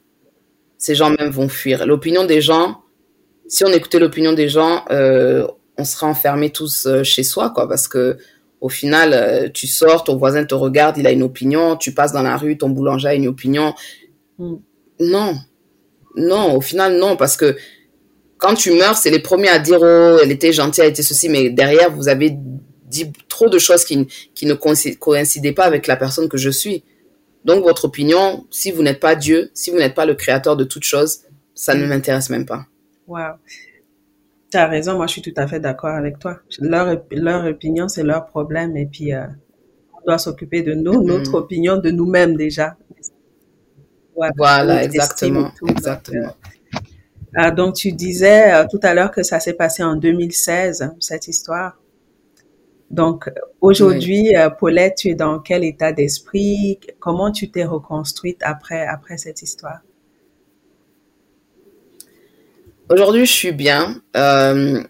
Ces gens même vont fuir. L'opinion des gens, si on écoutait l'opinion des gens, euh, on serait enfermés tous euh, chez soi, quoi, parce que au final, euh, tu sors, ton voisin te regarde, il a une opinion, tu passes dans la rue, ton boulanger a une opinion. Mm. Non, non, au final, non, parce que quand tu meurs, c'est les premiers à dire, oh, elle était gentille, elle était ceci, mais derrière, vous avez dit trop de choses qui, qui ne coïncidaient pas avec la personne que je suis. Donc, votre opinion, si vous n'êtes pas Dieu, si vous n'êtes pas le créateur de toutes choses, ça ne m'intéresse même pas. Wow. Tu as raison, moi je suis tout à fait d'accord avec toi. Leur, leur opinion, c'est leur problème et puis euh, on doit s'occuper de nous, notre mm-hmm. opinion de nous-mêmes déjà. voilà, exactement. exactement. Donc, euh, donc, tu disais euh, tout à l'heure que ça s'est passé en 2016, cette histoire. Donc aujourd'hui, euh, Paulette, tu es dans quel état d'esprit? Comment tu t'es reconstruite après après cette histoire? Aujourd'hui, je suis bien. Euh,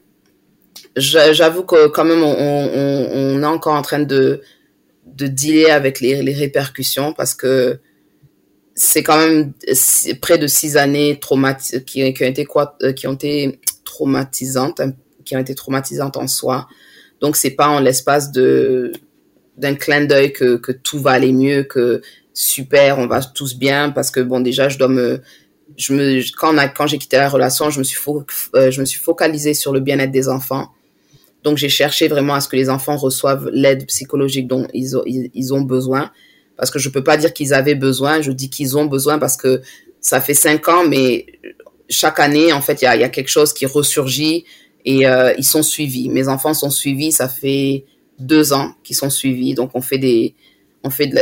J'avoue que quand même, on, est encore en train de de dealer avec les, les répercussions parce que c'est quand même près de six années qui, qui, ont été euh, qui ont été traumatisantes, qui ont été traumatisantes en soi. Donc c'est pas en l'espace de d'un clin d'œil que, que tout va aller mieux, que super, on va tous bien parce que bon déjà je dois me je me quand quand j'ai quitté la relation, je me suis euh, je me suis focalisée sur le bien-être des enfants. Donc j'ai cherché vraiment à ce que les enfants reçoivent l'aide psychologique dont ils ont, ils, ont besoin parce que je peux pas dire qu'ils avaient besoin, je dis qu'ils ont besoin parce que ça fait cinq ans mais chaque année en fait il y a, y a quelque chose qui ressurgit et euh, ils sont suivis. Mes enfants sont suivis, ça fait deux ans qu'ils sont suivis. Donc on fait des, on fait de la,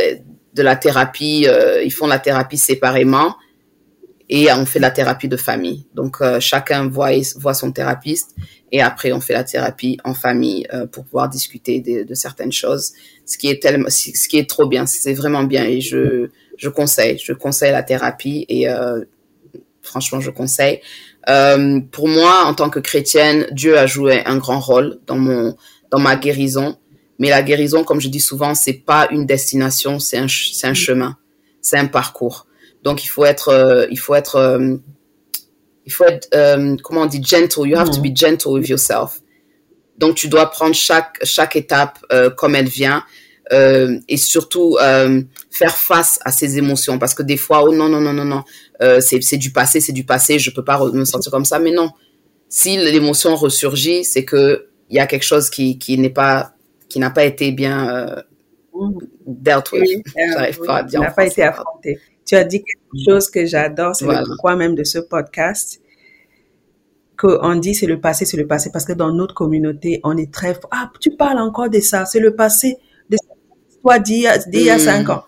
de la thérapie, euh, ils font la thérapie séparément. et on fait la thérapie de famille. Donc euh, chacun voit voit son thérapeute et après on fait la thérapie en famille pour pouvoir discuter de, de, certaines choses. Ce qui est tellement, ce qui est trop bien, c'est vraiment bien et je je conseille, je conseille la thérapie et franchement je conseille. Euh, pour moi, en tant que chrétienne, Dieu a joué un grand rôle dans mon dans ma guérison. Mais la guérison, comme je dis souvent, c'est pas une destination, c'est un c'est un chemin, c'est un parcours. Donc il faut être, euh, il faut être, euh, il faut être, comment on dit, gentle. You have to be gentle with yourself. Donc tu dois prendre chaque chaque étape comme elle vient et surtout faire face à ses émotions parce que des fois oh non non non non non c'est c'est du passé c'est du passé je peux pas me sentir comme ça mais non si l'émotion ressurgit c'est que il y a quelque chose qui qui n'est pas qui n'a pas été bien dealt with. J'arrive pas à dire. N'a pas été affronté. Tu as dit quelque chose que j'adore, c'est le pourquoi même de ce podcast. Qu'on dit c'est le passé, c'est le passé, parce que dans notre communauté, on est très ah tu parles encore de ça, c'est le passé toi d'il y a cinq hmm. ans.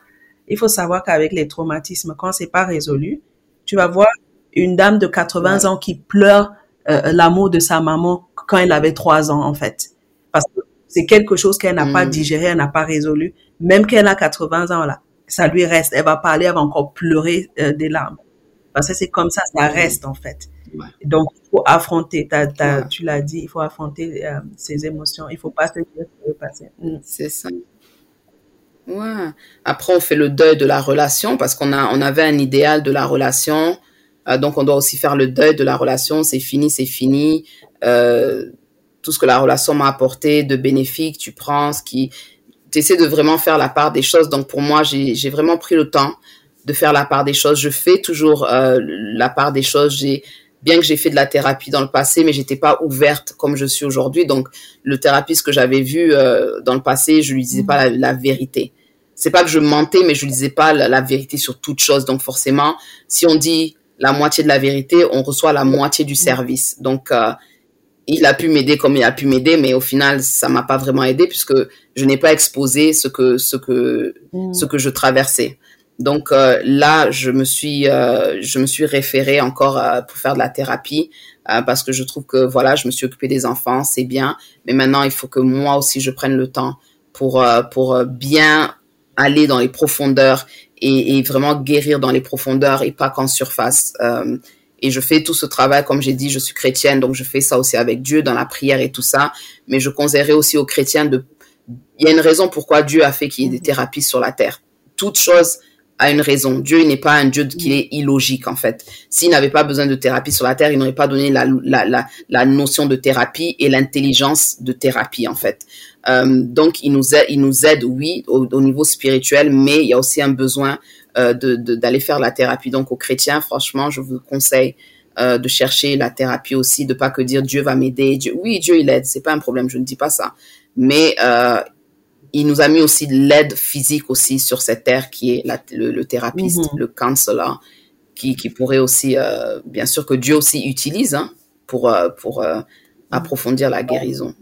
Il faut savoir qu'avec les traumatismes, quand c'est pas résolu, tu vas voir une dame de 80 ans qui pleure euh, l'amour de sa maman quand elle avait trois ans en fait, parce que c'est quelque chose qu'elle n'a pas hmm. digéré, elle n'a pas résolu, même qu'elle a 80 ans là ça lui reste. Elle va parler, elle va encore pleurer euh, des larmes. Parce que c'est comme ça, ça reste en fait. Donc, il faut affronter, tu l'as dit, il faut affronter euh, ses émotions. Il faut pas se dire ce passer. Mm. C'est ça. Ouais. Après, on fait le deuil de la relation parce qu'on a, on avait un idéal de la relation. Euh, donc, on doit aussi faire le deuil de la relation. C'est fini, c'est fini. tout ce que la relation m'a apporté de bénéfique, tu prends ce qui, tu de vraiment faire la part des choses. Donc pour moi, j'ai vraiment pris le temps de faire la part des choses. Je fais toujours euh, la part des choses. J'ai bien que j'ai fait de la thérapie dans le passé, mais j'étais pas ouverte comme je suis aujourd'hui. Donc le thérapeute que j'avais vu euh, dans le passé, je lui disais pas la, la vérité. C'est pas que je mentais, mais je lui disais pas la, vérité sur toute chose. Donc forcément, si on dit la moitié de la vérité, on reçoit la moitié du service. Donc euh, il a pu m'aider comme il a pu m'aider, mais au final, ça m'a pas vraiment aidé puisque je n'ai pas exposé ce que ce que mm. ce que je traversais. Donc euh, là, je me suis euh, je me suis référée encore euh, pour faire de la thérapie parce que je trouve que voilà, je me suis occupée des enfants, c'est bien, mais maintenant il faut que moi aussi je prenne le temps pour pour bien aller dans les profondeurs et, vraiment guérir dans les profondeurs et pas qu'en surface. Et je fais tout ce travail, comme j'ai dit, je suis chrétienne, donc je fais ça aussi avec Dieu dans la prière et tout ça. Mais je conseillerais aussi aux chrétiens de, il y a une raison pourquoi Dieu a fait qu'il y ait des thérapies sur la terre. Toute chose a une raison. Dieu n'est pas un Dieu qui est illogique en fait. S'il n'avait pas besoin de thérapie sur la terre, il n'aurait pas donné la, la, la, la, notion de thérapie et l'intelligence de thérapie en fait. Euh, donc il nous aide, il nous aide oui au, au, niveau spirituel, mais il y a aussi un besoin euh, d'aller de, faire la thérapie. Donc aux chrétiens, franchement, je vous conseille euh, de chercher la thérapie aussi, de pas que dire Dieu va m'aider. Oui, Dieu il aide, c'est pas un problème, je ne dis pas ça. Mais euh, il nous a mis aussi l'aide physique aussi sur cette terre qui est la, le, thérapeute, mm-hmm. le counselor, qui, qui pourrait aussi, euh, bien sûr que Dieu aussi utilise hein, pour, euh, pour euh, approfondir la guérison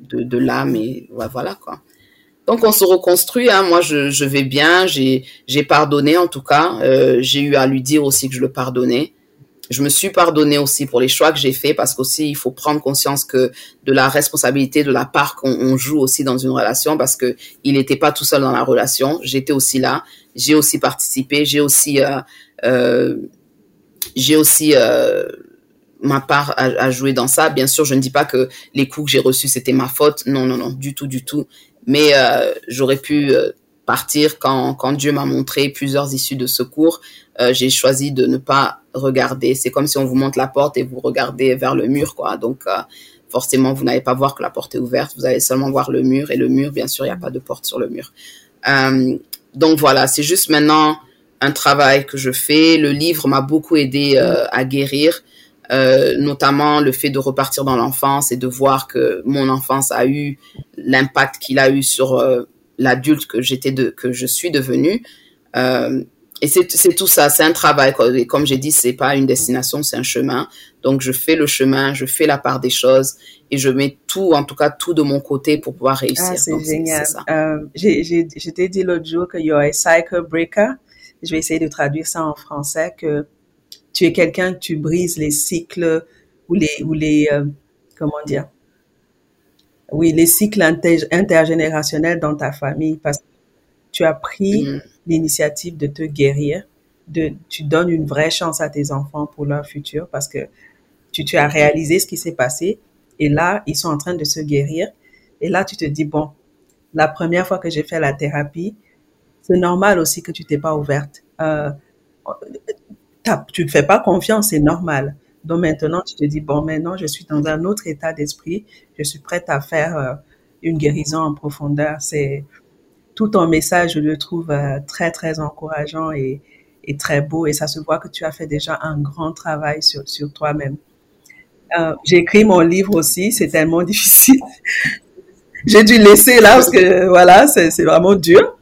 de, de l'âme et voilà quoi. Donc on se reconstruit. Hein. Moi, je, je, vais bien. J'ai pardonné en tout cas. J'ai eu à lui dire aussi que je le pardonnais. Je me suis pardonné aussi pour les choix que j'ai faits parce qu'aussi il faut prendre conscience que de la responsabilité de la part qu'on joue aussi dans une relation parce que il n'était pas tout seul dans la relation. J'étais aussi là. J'ai aussi participé. J'ai aussi euh, euh, j'ai aussi euh, ma part à, à, jouer dans ça. Bien sûr, je ne dis pas que les coups que j'ai reçus c'était ma faute. Non, non, non, du tout, du tout. Mais euh, j'aurais pu euh, partir quand, quand Dieu m'a montré plusieurs issues de secours. Euh, j'ai choisi de ne pas regarder. C'est comme si on vous montre la porte et vous regardez vers le mur, quoi. Donc forcément, vous n'allez pas voir que la porte est ouverte. Vous allez seulement voir le mur et le mur, bien sûr, il n'y a pas de porte sur le mur. donc voilà, c'est juste maintenant un travail que je fais. Le livre m'a beaucoup aidé à guérir. Euh, notamment le fait de repartir dans l'enfance et de voir que mon enfance a eu l'impact qu'il a eu sur euh, l'adulte que j'étais de que je suis devenue euh, et c'est tout ça c'est un travail et comme j'ai dit c'est pas une destination c'est un chemin. Donc je fais le chemin je fais la part des choses et je mets tout en tout cas tout de mon côté pour pouvoir réussir. ah, c'est génial. euh, je t'ai dit l'autre jour que you're a cycle breaker. Je vais essayer de traduire ça en français que tu es quelqu'un, tu brises les cycles ou les, ou les, euh, comment dire, oui, les cycles intergénérationnels dans ta famille parce que tu as pris mm. L'initiative de te guérir, de, tu donnes une vraie chance à tes enfants pour leur futur parce que tu, tu as réalisé ce qui s'est passé et là, ils sont en train de se guérir. Et là, tu te dis, bon, la première fois que j'ai fait la thérapie, c'est normal aussi que tu t'es pas ouverte. Euh, tu ne fais pas confiance, c'est normal. Donc maintenant, tu te dis, bon, maintenant, je suis dans un autre état d'esprit. Je suis prête à faire euh, une guérison en profondeur. C'est tout ton message, je le trouve euh, très, très encourageant et, et, très beau. Et ça se voit que tu as fait déjà un grand travail sur, sur toi-même. Euh, j'ai écrit mon livre aussi, c'est tellement difficile. j'ai dû laisser là parce que voilà, c'est vraiment dur.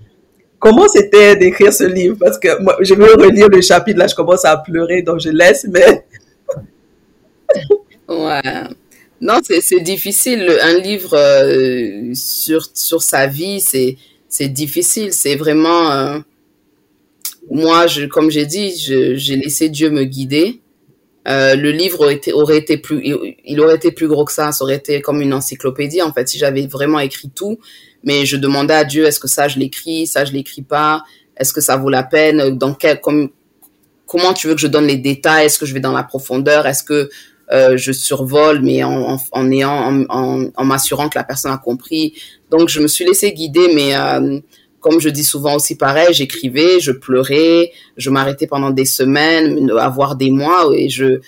Comment c'était d'écrire ce livre? Parce que moi, je veux relire le chapitre, là, je commence à pleurer, donc je laisse, mais... ouais. Non, c'est difficile. Un livre euh, sur, sur sa vie, c'est difficile. C'est vraiment... Euh, moi, comme j'ai dit, j'ai laissé Dieu me guider. Euh, le livre aurait été, plus, il, aurait été plus gros que ça. Ça aurait été comme une encyclopédie en fait si j'avais vraiment écrit tout. Mais je demandais à Dieu est-ce que ça je l'écris, ça je l'écris pas, est-ce que ça vaut la peine, dans quel, comme, comment tu veux que je donne les détails, est-ce que je vais dans la profondeur, est-ce que euh, je survole mais en, en, ayant, en, m'assurant que la personne a compris. Donc je me suis laissé guider, mais euh, comme je dis souvent aussi pareil, j'écrivais, je pleurais, je m'arrêtais pendant des semaines, avoir des mois et je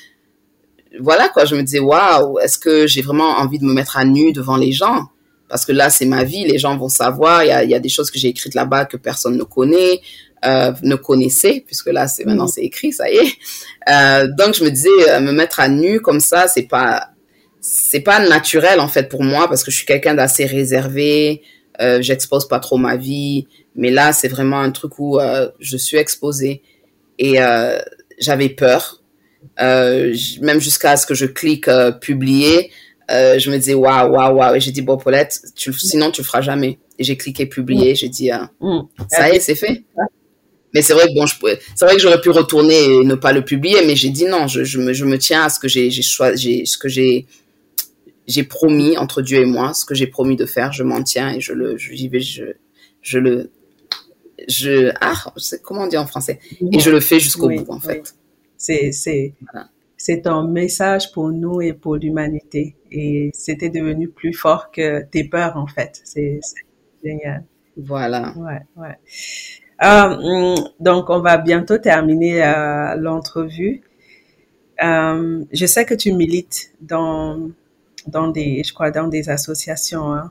voilà quoi, je me disais waouh, est-ce que j'ai vraiment envie de me mettre à nu devant les gens? Parce que là c'est ma vie, les gens vont savoir, il y a des choses que j'ai écrites là-bas que personne ne connaît, euh, ne connaissait puisque là c'est maintenant c'est écrit, ça y est. Euh, donc je me disais euh, me mettre à nu comme ça, c'est pas c'est pas naturel en fait pour moi parce que je suis quelqu'un d'assez réservé, j'expose pas trop ma vie, mais là c'est vraiment un truc où je suis exposée et j'avais peur, même jusqu'à ce que je clique publier, je me disais waouh waouh waouh et j'ai dit bon Paulette, tu, sinon tu le feras jamais. Et j'ai cliqué publier, j'ai dit mm. ça y est c'est fait. Mais c'est vrai que bon, c'est vrai que j'aurais pu retourner et ne pas le publier, mais j'ai dit non, je, je, me, je me tiens à ce que j'ai, j'ai choisi, ce que j'ai j'ai promis entre Dieu et moi, ce que j'ai promis de faire, je m'en tiens et je le, j'y vais, je, je le, je, ah, sais comment on dit en français, et je le fais jusqu'au bout en fait. C'est, c'est, c'est un message pour nous et pour l'humanité, et c'était devenu plus fort que tes peurs en fait. C'est, génial. Voilà. Ouais, ouais. Euh, donc, on va bientôt terminer euh, l'entrevue. Euh, je sais que tu milites dans dans des, je crois, dans des associations. Hein.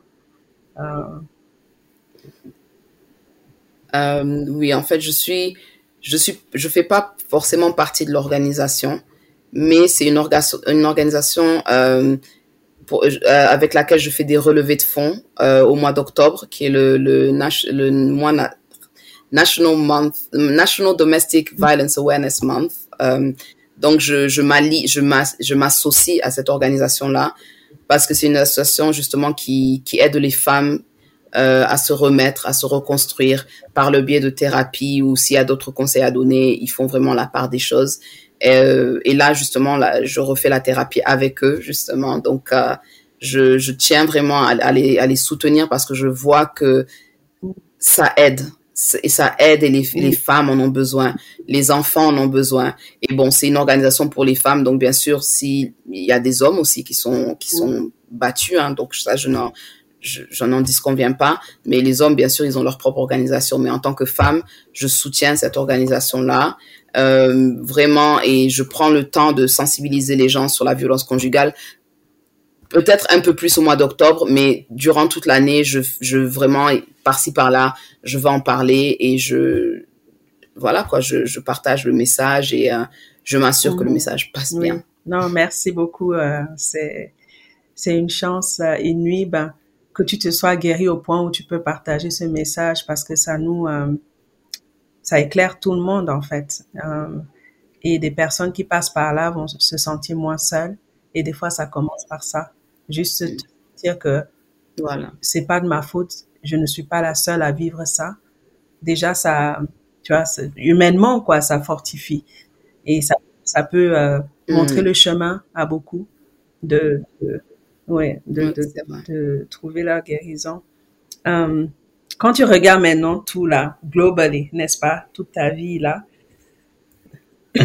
Oui, en fait, je suis, je suis, je fais pas forcément partie de l'organisation, mais c'est une, une organisation avec laquelle je fais des relevés de fonds au mois d'octobre, qui est le, le, le mois National Month, National Domestic Violence Awareness Month. donc, je, je m'associe à cette organisation-là parce que c'est une association justement qui, qui aide les femmes euh, à se remettre, à se reconstruire par le biais de thérapie ou s'il y a d'autres conseils à donner, ils font vraiment la part des choses. Et, euh, là, justement, là, je refais la thérapie avec eux, justement. Donc, euh, je, je tiens vraiment à, les, à les soutenir parce que je vois que ça aide et ça aide et les, les, femmes en ont besoin, les enfants en ont besoin. Et bon, c'est une organisation pour les femmes, donc bien sûr, s'il y a des hommes aussi qui sont qui sont battus, hein, donc ça, je n'en je, n'en disconviens pas, mais les hommes, bien sûr, ils ont leur propre organisation. Mais en tant que femme, je soutiens cette organisation-là. Euh, vraiment, et je prends le temps de sensibiliser les gens sur la violence conjugale. Peut-être un peu plus au mois d'octobre, mais durant toute l'année, je, je vraiment, par-ci par-là, je vais en parler et je, voilà quoi, je, je partage le message et euh, je m'assure que le mhm. message passe bien. Non, merci beaucoup. Euh, c'est, c'est une chance euh, inouïe ben, que tu te sois guéri au point où tu peux partager ce message parce que ça nous, ça éclaire tout le monde en fait. Et des personnes qui passent par là vont se sentir moins seules. Et des fois, ça commence par ça. Juste dire que voilà, c'est pas de ma faute, je ne suis pas la seule à vivre ça. Déjà, ça, tu vois, humainement, quoi, ça fortifie. Et ça, ça peut euh, montrer mm. le chemin à beaucoup de, ouais, de, de, trouver la guérison. Um, quand tu regardes maintenant tout là, globally, n'est-ce pas, toute ta vie là,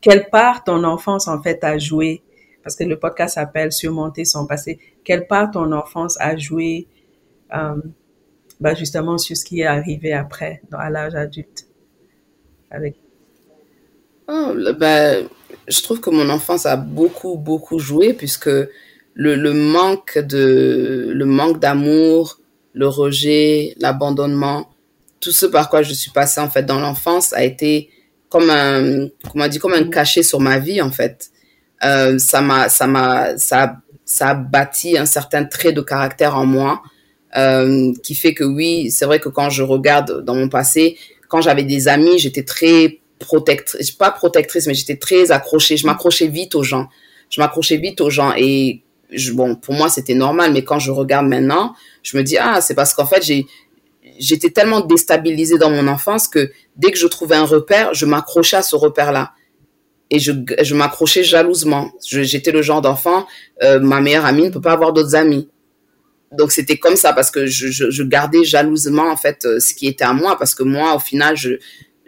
quelle part ton enfance en fait a joué? Parce que le podcast s'appelle Surmonter son passé. Quelle part ton enfance a joué bah justement sur ce qui est arrivé après, à l'âge adulte avec oh, bah, Je trouve que mon enfance a beaucoup, beaucoup joué puisque le, le manque de le manque d'amour, le rejet, l'abandonnement, tout ce par quoi je suis passée en fait dans l'enfance a été comme un comment dit comme un cachet sur ma vie en fait. Euh, ça m'a ça m'a ça ça a bâti un certain trait de caractère en moi euh, qui fait que oui, c'est vrai que quand je regarde dans mon passé, quand j'avais des amis, j'étais très protectrice, pas protectrice, mais j'étais très accrochée. Je m'accrochais vite aux gens. Je m'accrochais vite aux gens et je, bon, pour moi c'était normal. Mais quand je regarde maintenant, je me dis ah c'est parce qu'en fait j'ai j'étais tellement déstabilisée dans mon enfance que dès que je trouvais un repère, je m'accrochais à ce repère-là. Et je, je m'accrochais jalousement. J'étais le genre d'enfant, euh, ma meilleure amie ne peut pas avoir d'autres amis donc c'était comme ça parce que je, je, gardais jalousement en fait euh, ce qui était à moi parce que moi au final je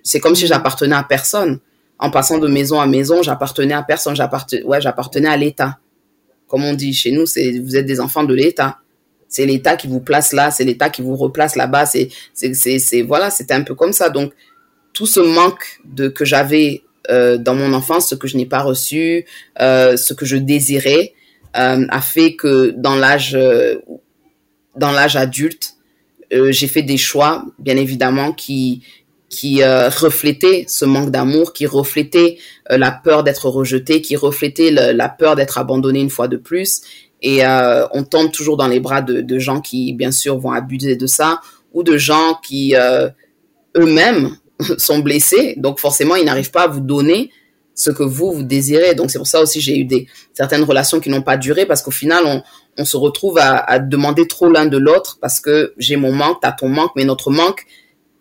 c'est comme si j'appartenais à personne. En passant de maison à maison j'appartenais à personne. J'appartenais ouais j'appartenais à l'État. Comme on dit chez nous c'est vous êtes des enfants de l'État. C'est l'État qui vous place là c'est l'État qui vous replace là-bas c'est c'est c'est voilà c'était un peu comme ça. Donc tout ce manque de que j'avais euh, dans mon enfance ce que je n'ai pas reçu euh, ce que je désirais euh, a fait que dans l'âge euh, dans l'âge adulte, euh, j'ai fait des choix, bien évidemment, qui qui euh, reflétaient ce manque d'amour, qui reflétaient euh, la peur d'être rejeté, qui reflétaient la peur d'être abandonné une fois de plus. Et on tombe toujours dans les bras de, de, gens qui, bien sûr, vont abuser de ça, ou de gens qui eux-mêmes sont blessés, donc forcément, ils n'arrivent pas à vous donner ce que vous, vous désirez. Donc c'est pour ça aussi j'ai eu des certaines relations qui n'ont pas duré parce qu'au final, on, on se retrouve à, à demander trop l'un de l'autre parce que j'ai mon manque, t'as ton manque, mais notre manque,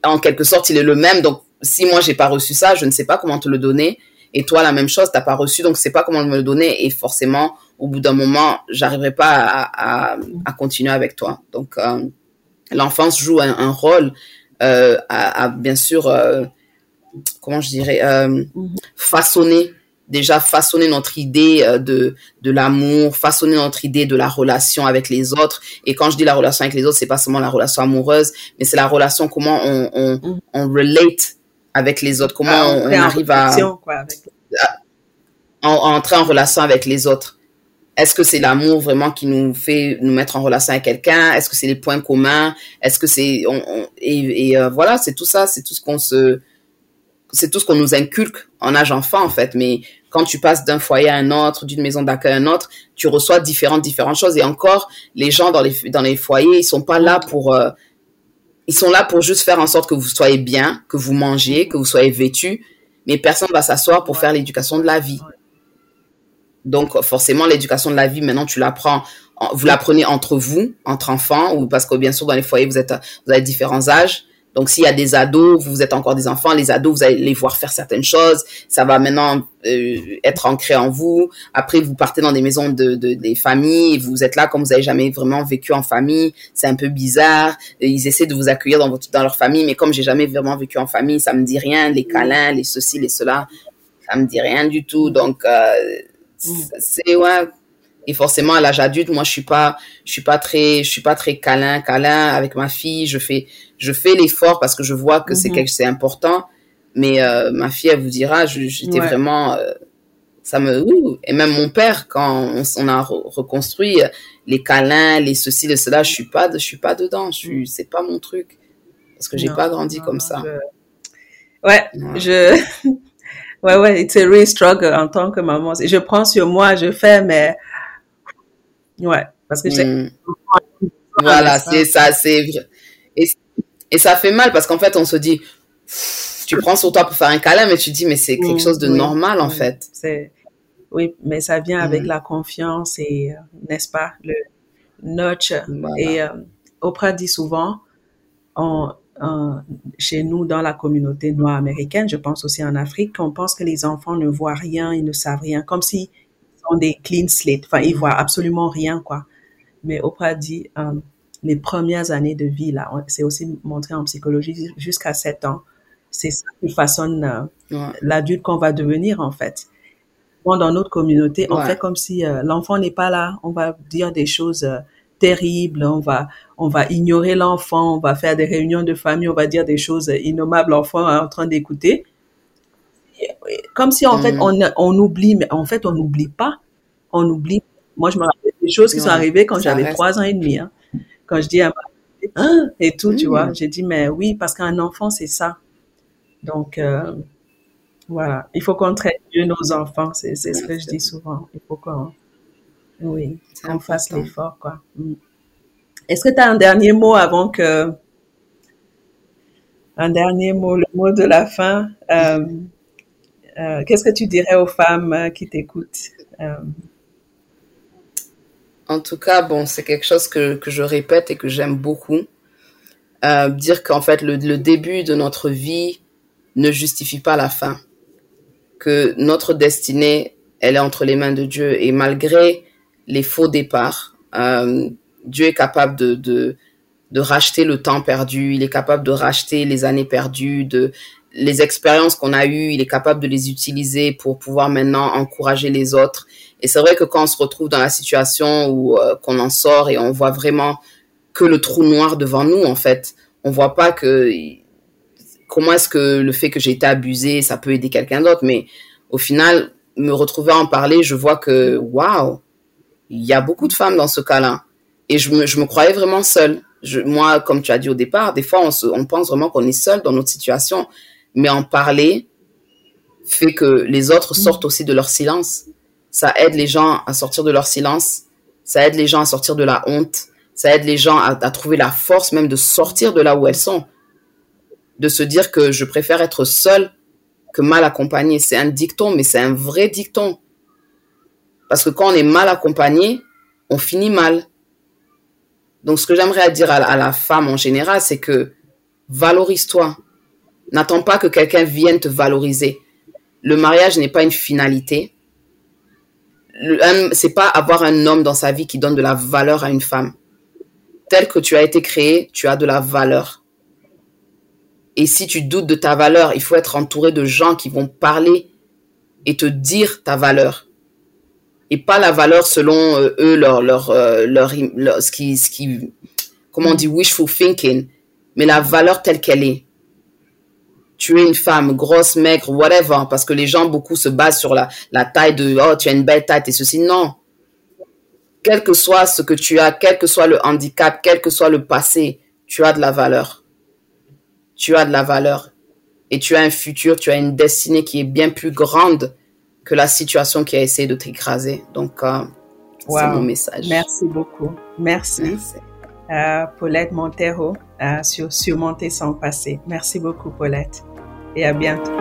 en quelque sorte, il est le même. Donc, si moi j'ai pas reçu ça, je ne sais pas comment te le donner. Et toi, la même chose, t'as pas reçu, donc c'est pas comment me le donner. Et forcément, au bout d'un moment, j'arriverai pas à, à, à, continuer avec toi. Donc, euh, l'enfance joue un, un rôle euh, à, à, bien sûr, euh, comment je dirais, mm-hmm. façonner déjà façonner notre idée euh, de de l'amour, façonner notre idée de la relation avec les autres. Et quand je dis la relation avec les autres, c'est pas seulement la relation amoureuse, mais c'est la relation comment on on, on relate avec les autres, comment ah, on, arrive à, entrer en relation avec les autres. Est-ce que c'est l'amour vraiment qui nous fait nous mettre en relation avec quelqu'un? Est-ce que c'est les points communs? Est-ce que c'est on, et, et euh, voilà, c'est tout ça, c'est tout ce qu'on se c'est tout ce qu'on nous inculque en âge enfant en fait. Mais quand tu passes d'un foyer à un autre d'une maison d'accueil à un autre tu reçois différentes différentes choses. Et encore les gens dans les foyers ils sont pas là pour euh, ils sont là pour juste faire en sorte que vous soyez bien que vous mangez que vous soyez vêtu mais personne va s'asseoir pour faire l'éducation de la vie. Donc forcément l'éducation de la vie maintenant tu l'apprends vous l'apprenez entre vous entre enfants ou parce que bien sûr dans les foyers vous êtes vous avez différents âges donc, s'il y a des ados, vous êtes encore des enfants, les ados, vous allez les voir faire certaines choses. Ça va maintenant euh, être ancré en vous. Après, vous partez dans des maisons de, de des familles. vous êtes là comme vous n'avez jamais vraiment vécu en famille. C'est un peu bizarre. ils essaient de vous accueillir dans votre dans leur famille, mais comme j'ai jamais vraiment vécu en famille, ça me dit rien. Les câlins, les ceci, les cela, ça me dit rien du tout. Donc, euh, mm. c'est ouais et forcément à l'âge adulte moi je suis pas je suis pas très je suis pas très câlin câlin avec ma fille je fais je fais l'effort parce que je vois que c'est mhm. quelque c'est important. Mais euh, ma fille elle vous dira j'étais vraiment euh, ça me et même mon père quand on, a reconstruit euh, les câlins les ceci les cela je suis pas je suis pas dedans. Je suis c'est pas mon truc. Parce que j'ai pas grandi comme ça. ouais, je ouais ouais it's a real struggle en tant que maman. Je prends sur moi je fais mais Ouais, parce que mm. Voilà, c'est ça, c'est et, et ça fait mal parce qu'en fait, on se dit, tu prends sur toi pour faire un câlin, mais tu dis, mais c'est quelque mm, chose de normal en fait. C'est oui, mais ça vient avec mm. la confiance et euh, n'est-ce pas le notch et euh, Oprah dit souvent, on, chez nous dans la communauté noire américaine, je pense aussi en Afrique, qu'on pense que les enfants ne voient rien, ils ne savent rien, comme si sont des clean slate, enfin ils voient absolument rien quoi. Mais Oprah dit euh, les premières années de vie là, c'est aussi montré en psychologie jusqu'à 7 ans, c'est ça qui façonne euh, l'adulte qu'on va devenir en fait. Dans notre communauté, on fait comme si euh, l'enfant n'est pas là, on va dire des choses terrible, on va, on va ignorer l'enfant, on va faire des réunions de famille, on va dire des choses innommables, l'enfant est en train d'écouter. Comme si en fait mm. on, on oublie, mais en fait on n'oublie pas, on oublie. Moi je me rappelle des choses qui sont arrivées quand j'avais trois ans et demi. Hein. Quand je dis à ma hein, et tout, tu vois, mm. j'ai dit mais oui parce qu'un enfant c'est ça. Donc euh, voilà, il faut qu'on traite mieux nos enfants, c'est ce que je dis souvent. Il faut qu'on oui, qu'on fasse l'effort, quoi. Mm. Est-ce que tu as un dernier mot avant que... Un dernier mot, le mot de la fin? Euh, euh, qu'est-ce que tu dirais aux femmes qui t'écoutent En tout cas, bon, c'est quelque chose que, que, je répète et que j'aime beaucoup. dire qu'en fait, le, le début de notre vie ne justifie pas la fin. Que notre destinée, elle est entre les mains de Dieu. Et malgré les faux départs. Euh, Dieu est capable de, de, de racheter le temps perdu, il est capable de racheter les années perdues, de les expériences qu'on a eues, il est capable de les utiliser pour pouvoir maintenant encourager les autres. Et c'est vrai que quand on se retrouve dans la situation où euh, qu'on en sort et on voit vraiment que le trou noir devant nous, en fait, on voit pas que comment est-ce que le fait que j'ai été abusée, ça peut aider quelqu'un d'autre. Mais au final, me retrouver à en parler, je vois que waouh, il y a beaucoup de femmes dans ce cas-là. Et je me, je me croyais vraiment seule. Moi, comme tu as dit au départ, des fois, on, se, on pense vraiment qu'on est seul dans notre situation. Mais en parler fait que les autres mm. sortent aussi de leur silence. Ça aide les gens à sortir de leur silence. Ça aide les gens à sortir de la honte. Ça aide les gens à, à trouver la force même de sortir de là où elles sont. De se dire que je préfère être seule que mal accompagnée. C'est un dicton, mais c'est un vrai dicton. Parce que quand on est mal accompagné, on finit mal. Donc, ce que j'aimerais dire à la, femme en général, c'est que valorise-toi. N'attends pas que quelqu'un vienne te valoriser. Le mariage n'est pas une finalité. C'est pas avoir un homme dans sa vie qui donne de la valeur à une femme. Tel que tu as été créé, tu as de la valeur. Et si tu doutes de ta valeur, il faut être entouré de gens qui vont parler et te dire ta valeur et pas la valeur selon euh, eux leur leur, euh, ce qui comment on dit wishful thinking mais la valeur telle qu'elle est tu es une femme grosse maigre whatever parce que les gens beaucoup se basent sur la la taille de oh tu as une belle taille et ceci non quel que soit ce que tu as quel que soit le handicap quel que soit le passé tu as de la valeur tu as de la valeur et tu as un futur tu as une destinée qui est bien plus grande que la situation qui a essayé de t'écraser. Donc, euh, c'est mon message. Merci beaucoup. Merci. Paulette Montero, euh, sur Surmonter son passé. Merci beaucoup, Paulette. Et à bientôt.